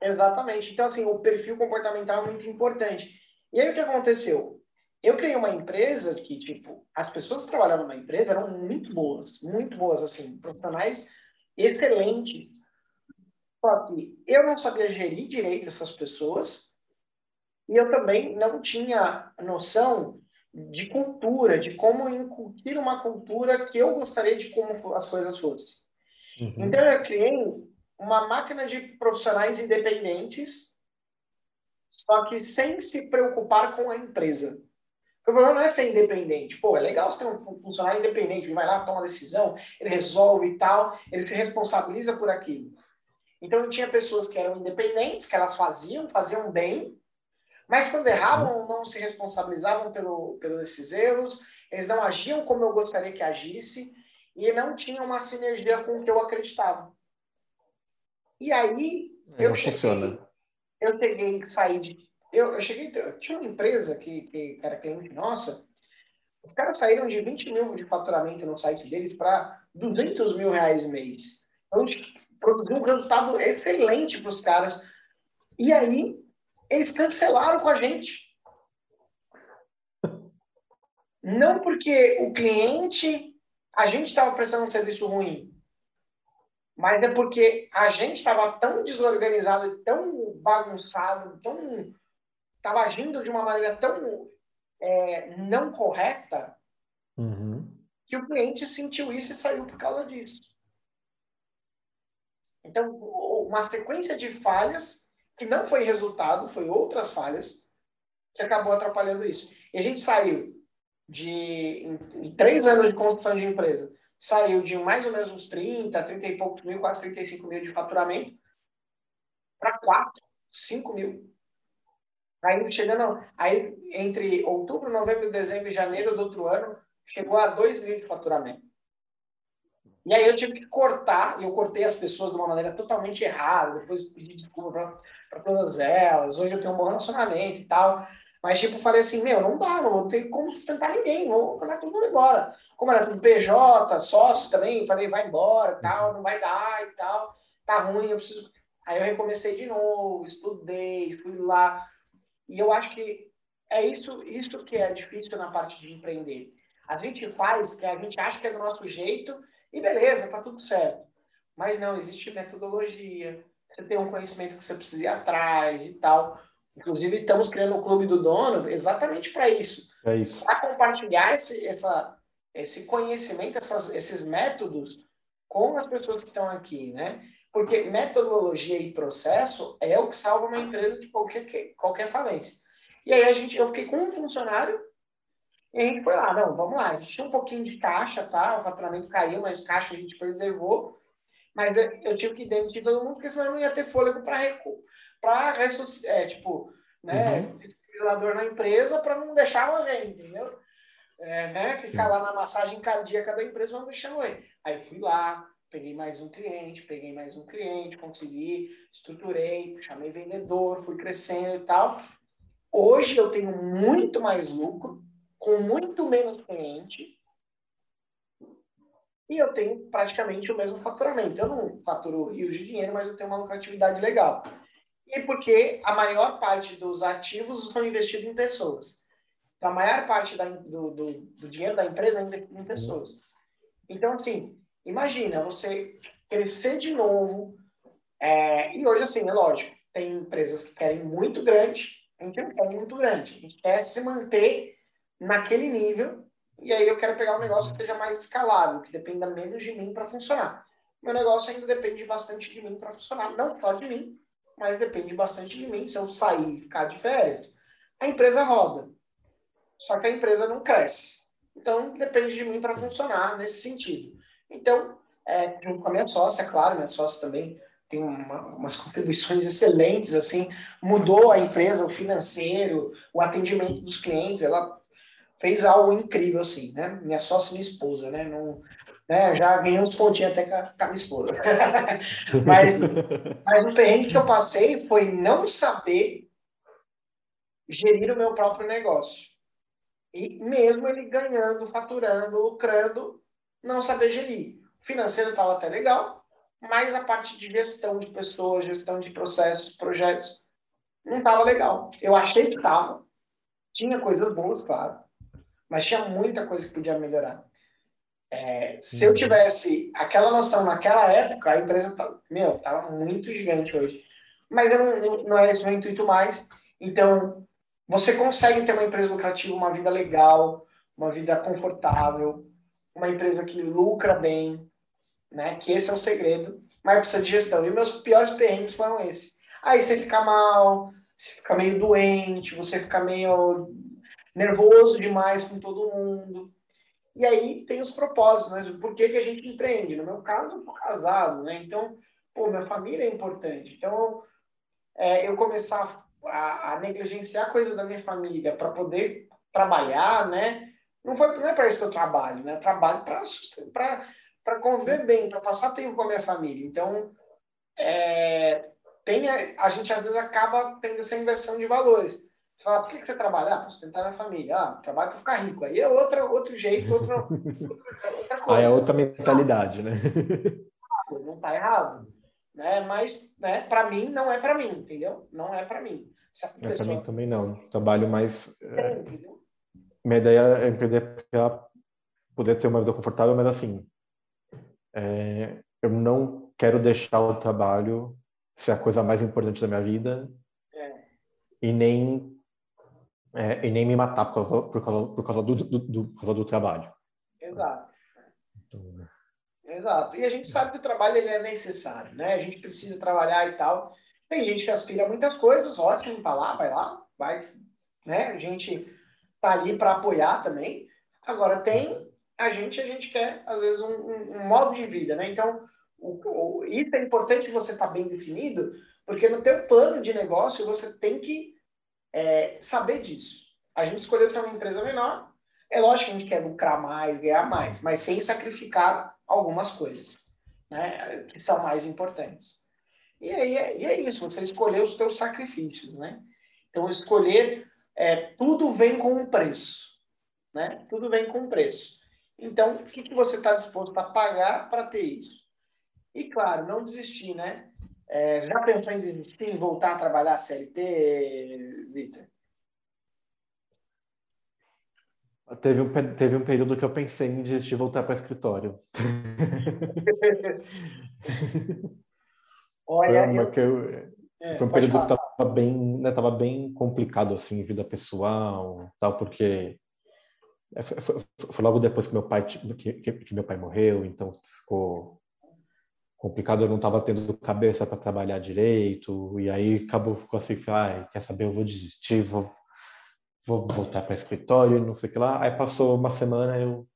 Exatamente. Então, assim, o perfil comportamental é muito importante. E aí, o que aconteceu? Eu criei uma empresa que, tipo, as pessoas que trabalhavam na empresa eram muito boas, muito boas, assim, profissionais excelentes, só que eu não sabia gerir direito essas pessoas e eu também não tinha noção de cultura, de como incutir uma cultura que eu gostaria de como as coisas fossem. Uhum. Então eu criei uma máquina de profissionais independentes, só que sem se preocupar com a empresa. O problema não é ser independente. Pô, é legal você ter um funcionário independente, ele vai lá, toma decisão, ele resolve e tal, ele se responsabiliza por aquilo. Então, tinha pessoas que eram independentes, que elas faziam, faziam bem, mas quando erravam, não se responsabilizavam pelo, pelos esses erros, eles não agiam como eu gostaria que agisse, e não tinham uma sinergia com o que eu acreditava. E aí, é, eu cheguei, funciona. eu cheguei, sair de... Eu, eu cheguei, eu tinha uma empresa que, que era cliente nossa, os caras saíram de 20 mil de faturamento no site deles para 200 mil reais mês. Então, produziu um resultado excelente para os caras. E aí, eles cancelaram com a gente. Não porque o cliente, a gente estava prestando um serviço ruim, mas é porque a gente estava tão desorganizado, tão bagunçado, tão estava agindo de uma maneira tão é, não correta uhum. que o cliente sentiu isso e saiu por causa disso. Então, uma sequência de falhas que não foi resultado, foi outras falhas que acabou atrapalhando isso. E a gente saiu de em, em três anos de construção de empresa, saiu de mais ou menos uns 30, 30 e poucos mil, quase 35 mil de faturamento, para 4, 5 mil. Aí chegando, aí entre outubro, novembro, dezembro e janeiro do outro ano, chegou a 2 mil de faturamento. E aí eu tive que cortar, e eu cortei as pessoas de uma maneira totalmente errada, depois pedi desculpa para todas elas. Hoje eu tenho um bom relacionamento e tal. Mas, tipo, falei assim, meu, não dá, não vou ter como sustentar ninguém, vou mandar todo mundo embora. Como era tudo PJ, sócio também, falei, vai embora, tal, não vai dar e tal, tá ruim, eu preciso... Aí eu recomecei de novo, estudei, fui lá. E eu acho que é isso, isso que é difícil na parte de empreender. A gente faz, que a gente acha que é do nosso jeito, e beleza, tá tudo certo. Mas não, existe metodologia, você tem um conhecimento que você precisa ir atrás e tal. Inclusive, estamos criando o Clube do Dono exatamente para isso. É isso. Para compartilhar esse, essa, esse conhecimento, essas, esses métodos com as pessoas que estão aqui, né? Porque metodologia e processo é o que salva uma empresa de qualquer, qualquer falência. E aí a gente, eu fiquei com um funcionário e a gente foi lá, não, vamos lá, a gente tinha um pouquinho de caixa, tá? O faturamento caiu, mas caixa a gente preservou. Mas eu, eu tive que demitir todo mundo, porque senão não ia ter fôlego para recu para ressuscitar, é, tipo, né, uhum. na empresa para não deixar morrer, entendeu? É, né, ficar Sim. lá na massagem cardíaca da empresa, não deixar morrer. Aí fui lá, peguei mais um cliente, peguei mais um cliente, consegui, estruturei, chamei vendedor, fui crescendo e tal. Hoje eu tenho muito mais lucro, com muito menos cliente, e eu tenho praticamente o mesmo faturamento. Eu não faturo rios de dinheiro, mas eu tenho uma lucratividade legal e porque a maior parte dos ativos são investidos em pessoas. Então, a maior parte da, do, do, do, dinheiro da empresa é investido em pessoas. Então, assim, imagina você crescer de novo. É, e hoje, assim, é lógico, tem empresas que querem muito grande, a gente não quer muito grande. A gente quer se manter naquele nível. E aí eu quero pegar um negócio que seja mais escalável, que dependa menos de mim para funcionar. Meu negócio ainda depende bastante de mim para funcionar. Não só de mim, mas depende bastante de mim. Se eu sair e ficar de férias, a empresa roda. Só que a empresa não cresce. Então, depende de mim para funcionar nesse sentido. Então, é, junto com a minha sócia, claro, minha sócia também tem uma, umas contribuições excelentes, assim, mudou a empresa, o financeiro, o atendimento dos clientes, ela fez algo incrível, assim, né? Minha sócia e minha esposa, né? Não, né? Já ganhei uns pontinhos até com a, com a minha esposa. mas, mas o perrengue que eu passei foi não saber gerir o meu próprio negócio. E mesmo ele ganhando, faturando, lucrando, não saber gerir. O financeiro estava até legal, mas a parte de gestão de pessoas, gestão de processos, projetos, não estava legal. Eu achei que estava. Tinha coisas boas, claro, mas tinha muita coisa que podia melhorar. É, se eu uhum. tivesse aquela noção naquela época, a empresa, tá, meu, tava muito gigante hoje. Mas eu não, não era esse meu intuito mais. Então, você consegue ter uma empresa lucrativa, uma vida legal, uma vida confortável, uma empresa que lucra bem, né? Que esse é o segredo, mas precisa de gestão. E meus piores perrengues foram esses. Aí você fica mal, você fica meio doente, você fica meio nervoso demais com todo mundo. E aí tem os propósitos, né? Por que, que a gente empreende? No meu caso, eu tô casado, né? Então, pô, minha família é importante. Então, é, eu começar a, a negligenciar coisas da minha família para poder trabalhar, né? Não, foi, não é para isso que eu trabalho, né? Eu trabalho para conviver bem, para passar tempo com a minha família. Então, é, tem, a gente às vezes acaba tendo essa inversão de valores. Você fala, por que, que você trabalha? Ah, para sustentar a família. Ah, trabalho para ficar rico. Aí é outra, outro jeito, outra, outra coisa. Aí é outra mentalidade, né? Não está errado. Né? Mas, né, para mim, não é para mim, entendeu? Não é para mim. Se pessoa... É para mim também não. Trabalho mais... É, minha ideia é empreender para poder ter uma vida confortável, mas assim, é, eu não quero deixar o trabalho ser a coisa mais importante da minha vida é. e nem é, e nem me matar por causa, por causa, por causa, do, do, do, por causa do trabalho. Exato. Então, né? Exato. E a gente sabe que o trabalho ele é necessário, né? A gente precisa trabalhar e tal. Tem gente que aspira a muitas coisas, ótimo, tá lá, vai lá, vai, né? A gente tá ali para apoiar também. Agora tem a gente, a gente quer às vezes um, um, um modo de vida, né? Então, o, o, isso é importante que você tá bem definido, porque no teu plano de negócio você tem que é, saber disso. A gente escolheu ser uma empresa menor. É lógico que a gente quer lucrar mais, ganhar mais, mas sem sacrificar algumas coisas, né? Que são mais importantes. E aí é, e é isso, você escolher os seus sacrifícios, né? Então, escolher, é, tudo vem com um preço, né? Tudo vem com um preço. Então, o que, que você está disposto a pagar para ter isso? E, claro, não desistir, né? É, já pensou em desistir, em voltar a trabalhar CLT, Vitor? Teve um, teve um período que eu pensei em desistir e voltar para o escritório. Olha, foi, eu... eu... É, foi um período falar. que bem, né, tava bem complicado assim, vida pessoal, tal, porque é, foi, foi, logo depois que meu pai que, que, meu pai morreu, então ficou complicado, eu não estava tendo cabeça para trabalhar direito, e aí acabou ficou assim, ah, quer saber, eu vou desistir, vou vou voltar para escritório, não sei o que lá. Aí passou uma semana, eu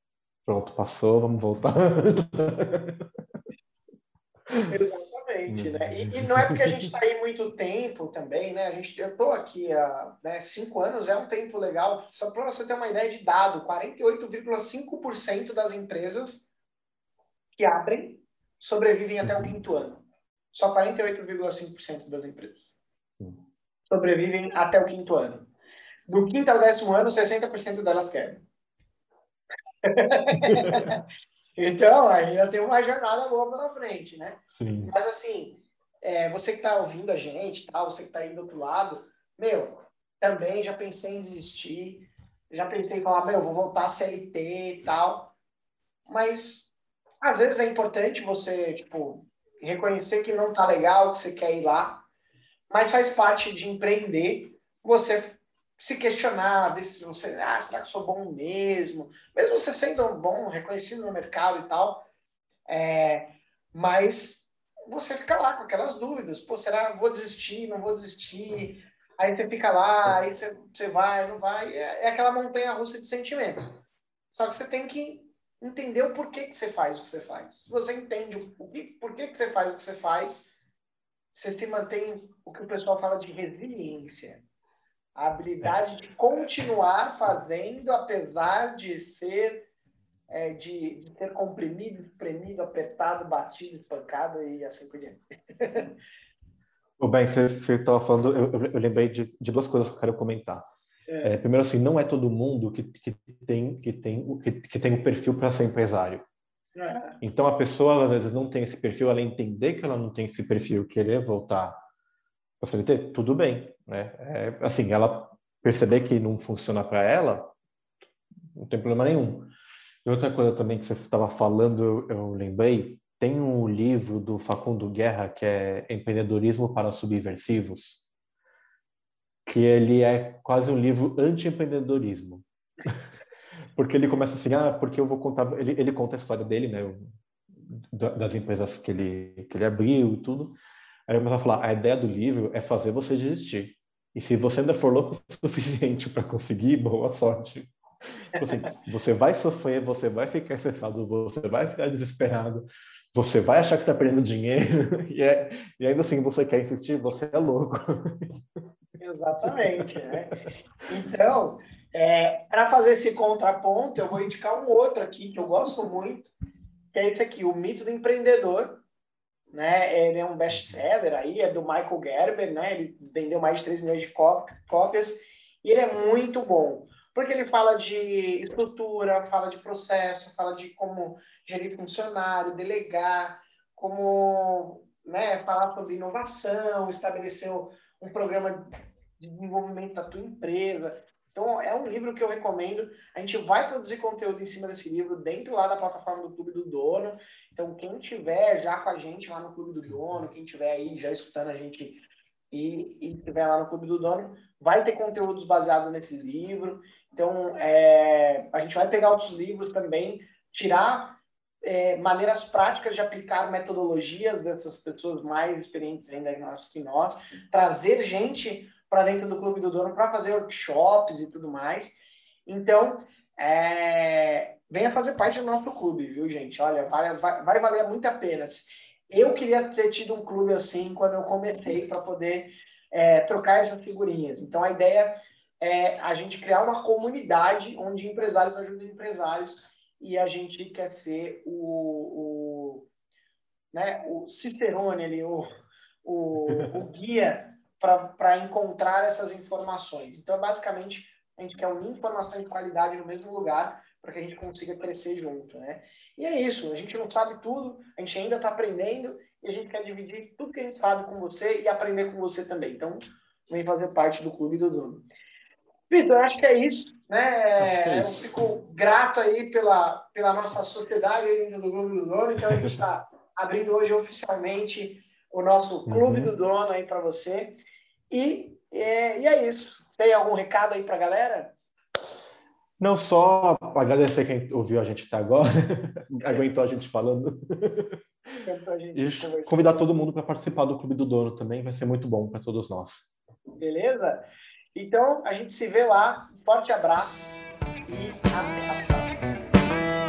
pronto, passou, vamos voltar. Exatamente, né? E, e, não é porque a gente está aí muito tempo também, né? A gente, eu estou aqui há né, cinco anos, é um tempo legal. Só para você ter uma ideia de dado, 48,5% das empresas que abrem sobrevivem até o uhum. quinto ano. Só 48,5% das empresas sobrevivem até o quinto ano. Do quinto ao décimo ano, 60% delas querem. então, ainda tem uma jornada boa pela frente, né? Sim. Mas assim, é, você que está ouvindo a gente, tal, você que está aí do outro lado, meu, também já pensei em desistir, já pensei em falar, meu, vou voltar a CLT e tal. Mas às vezes é importante você, tipo, reconhecer que não tá legal, que você quer ir lá, mas faz parte de empreender você se questionar, ver se você, ah, será que sou bom mesmo? Mesmo você sendo bom, reconhecido no mercado e tal, é, mas você fica lá com aquelas dúvidas, pô, será vou desistir, não vou desistir? Aí você fica lá, aí você, você vai, não vai, é, é aquela montanha russa de sentimentos. Só que você tem que entender o porquê que você faz o que você faz. Se você entende o que, por que, que você faz o que você faz, você se mantém o que o pessoal fala de resiliência. A habilidade de continuar fazendo, apesar de ser é, de, de ser comprimido, espremido, apertado, batido, espancado e assim por diante. O bem, você estava falando, eu, eu, lembrei de, de, duas coisas que eu quero comentar. É. É, primeiro, assim, não é todo mundo que, que tem que tem que, que tem o um perfil para ser empresário. É. Então a pessoa às vezes não tem esse perfil, ela entender que ela não tem esse perfil, querer voltar CLT, tudo bem, né? É, assim, ela perceber que não funciona para ela, não tem problema nenhum. E outra coisa também que você estava falando, eu, eu lembrei, tem um livro do Facundo Guerra que é Empreendedorismo para Subversivos, que ele é quase um livro anti-empreendedorismo. porque ele começa assim, ah, porque eu vou contar, ele, ele conta a história dele, né, das empresas que ele, que ele abriu e tudo. Aí ele começa a falar, a ideia do livro é fazer você desistir. E se você ainda for louco o suficiente para conseguir, boa sorte. Tipo assim, você vai sofrer, você vai ficar estressado, você vai ficar desesperado, você vai achar que está perdendo dinheiro, e, é, e ainda assim você quer insistir, você é louco. Exatamente. Né? Então, é, para fazer esse contraponto, eu vou indicar um outro aqui que eu gosto muito, que é esse aqui, O Mito do Empreendedor, né? Ele é um best-seller aí, é do Michael Gerber, né? Ele vendeu mais de 3 milhões de cópias e ele é muito bom, porque ele fala de estrutura, fala de processo, fala de como gerir funcionário, delegar, como né, falar sobre inovação, estabelecer um programa de desenvolvimento da tua empresa. Então, é um livro que eu recomendo. A gente vai produzir conteúdo em cima desse livro dentro lá da plataforma do Clube do Dono. Então, quem tiver já com a gente lá no Clube do Dono, quem tiver aí já escutando a gente e, e tiver lá no Clube do Dono, vai ter conteúdos baseados nesse livro. Então, é, a gente vai pegar outros livros também, tirar é, maneiras práticas de aplicar metodologias dessas pessoas mais experientes ainda que nós, trazer gente para dentro do Clube do Dono para fazer workshops e tudo mais. Então, é, venha fazer parte do nosso clube, viu, gente? Olha, vai, vai, vai valer muito a pena. Eu queria ter tido um clube assim quando eu comecei para poder é, trocar essas figurinhas. Então, a ideia é a gente criar uma comunidade onde empresários ajudam empresários e a gente quer ser o, o, né, o cicerone ali, o, o, o guia para encontrar essas informações. Então, basicamente, a gente quer unir informações de qualidade no mesmo lugar para que a gente consiga crescer junto, né? E é isso, a gente não sabe tudo, a gente ainda está aprendendo e a gente quer dividir tudo que a gente sabe com você e aprender com você também. Então, vem fazer parte do Clube do Dono. Vitor, acho que é isso, né? É isso. Eu fico grato aí pela, pela nossa sociedade dentro do Clube do Dono, então a gente está abrindo hoje oficialmente o nosso Clube uhum. do Dono aí para você. E, é, e é isso. Tem algum recado aí para a galera? Não só agradecer quem ouviu a gente até agora, aguentou a gente falando. A gente e convidar todo mundo para participar do Clube do Dono também, vai ser muito bom para todos nós. Beleza? Então, a gente se vê lá. Um forte abraço e até a próxima.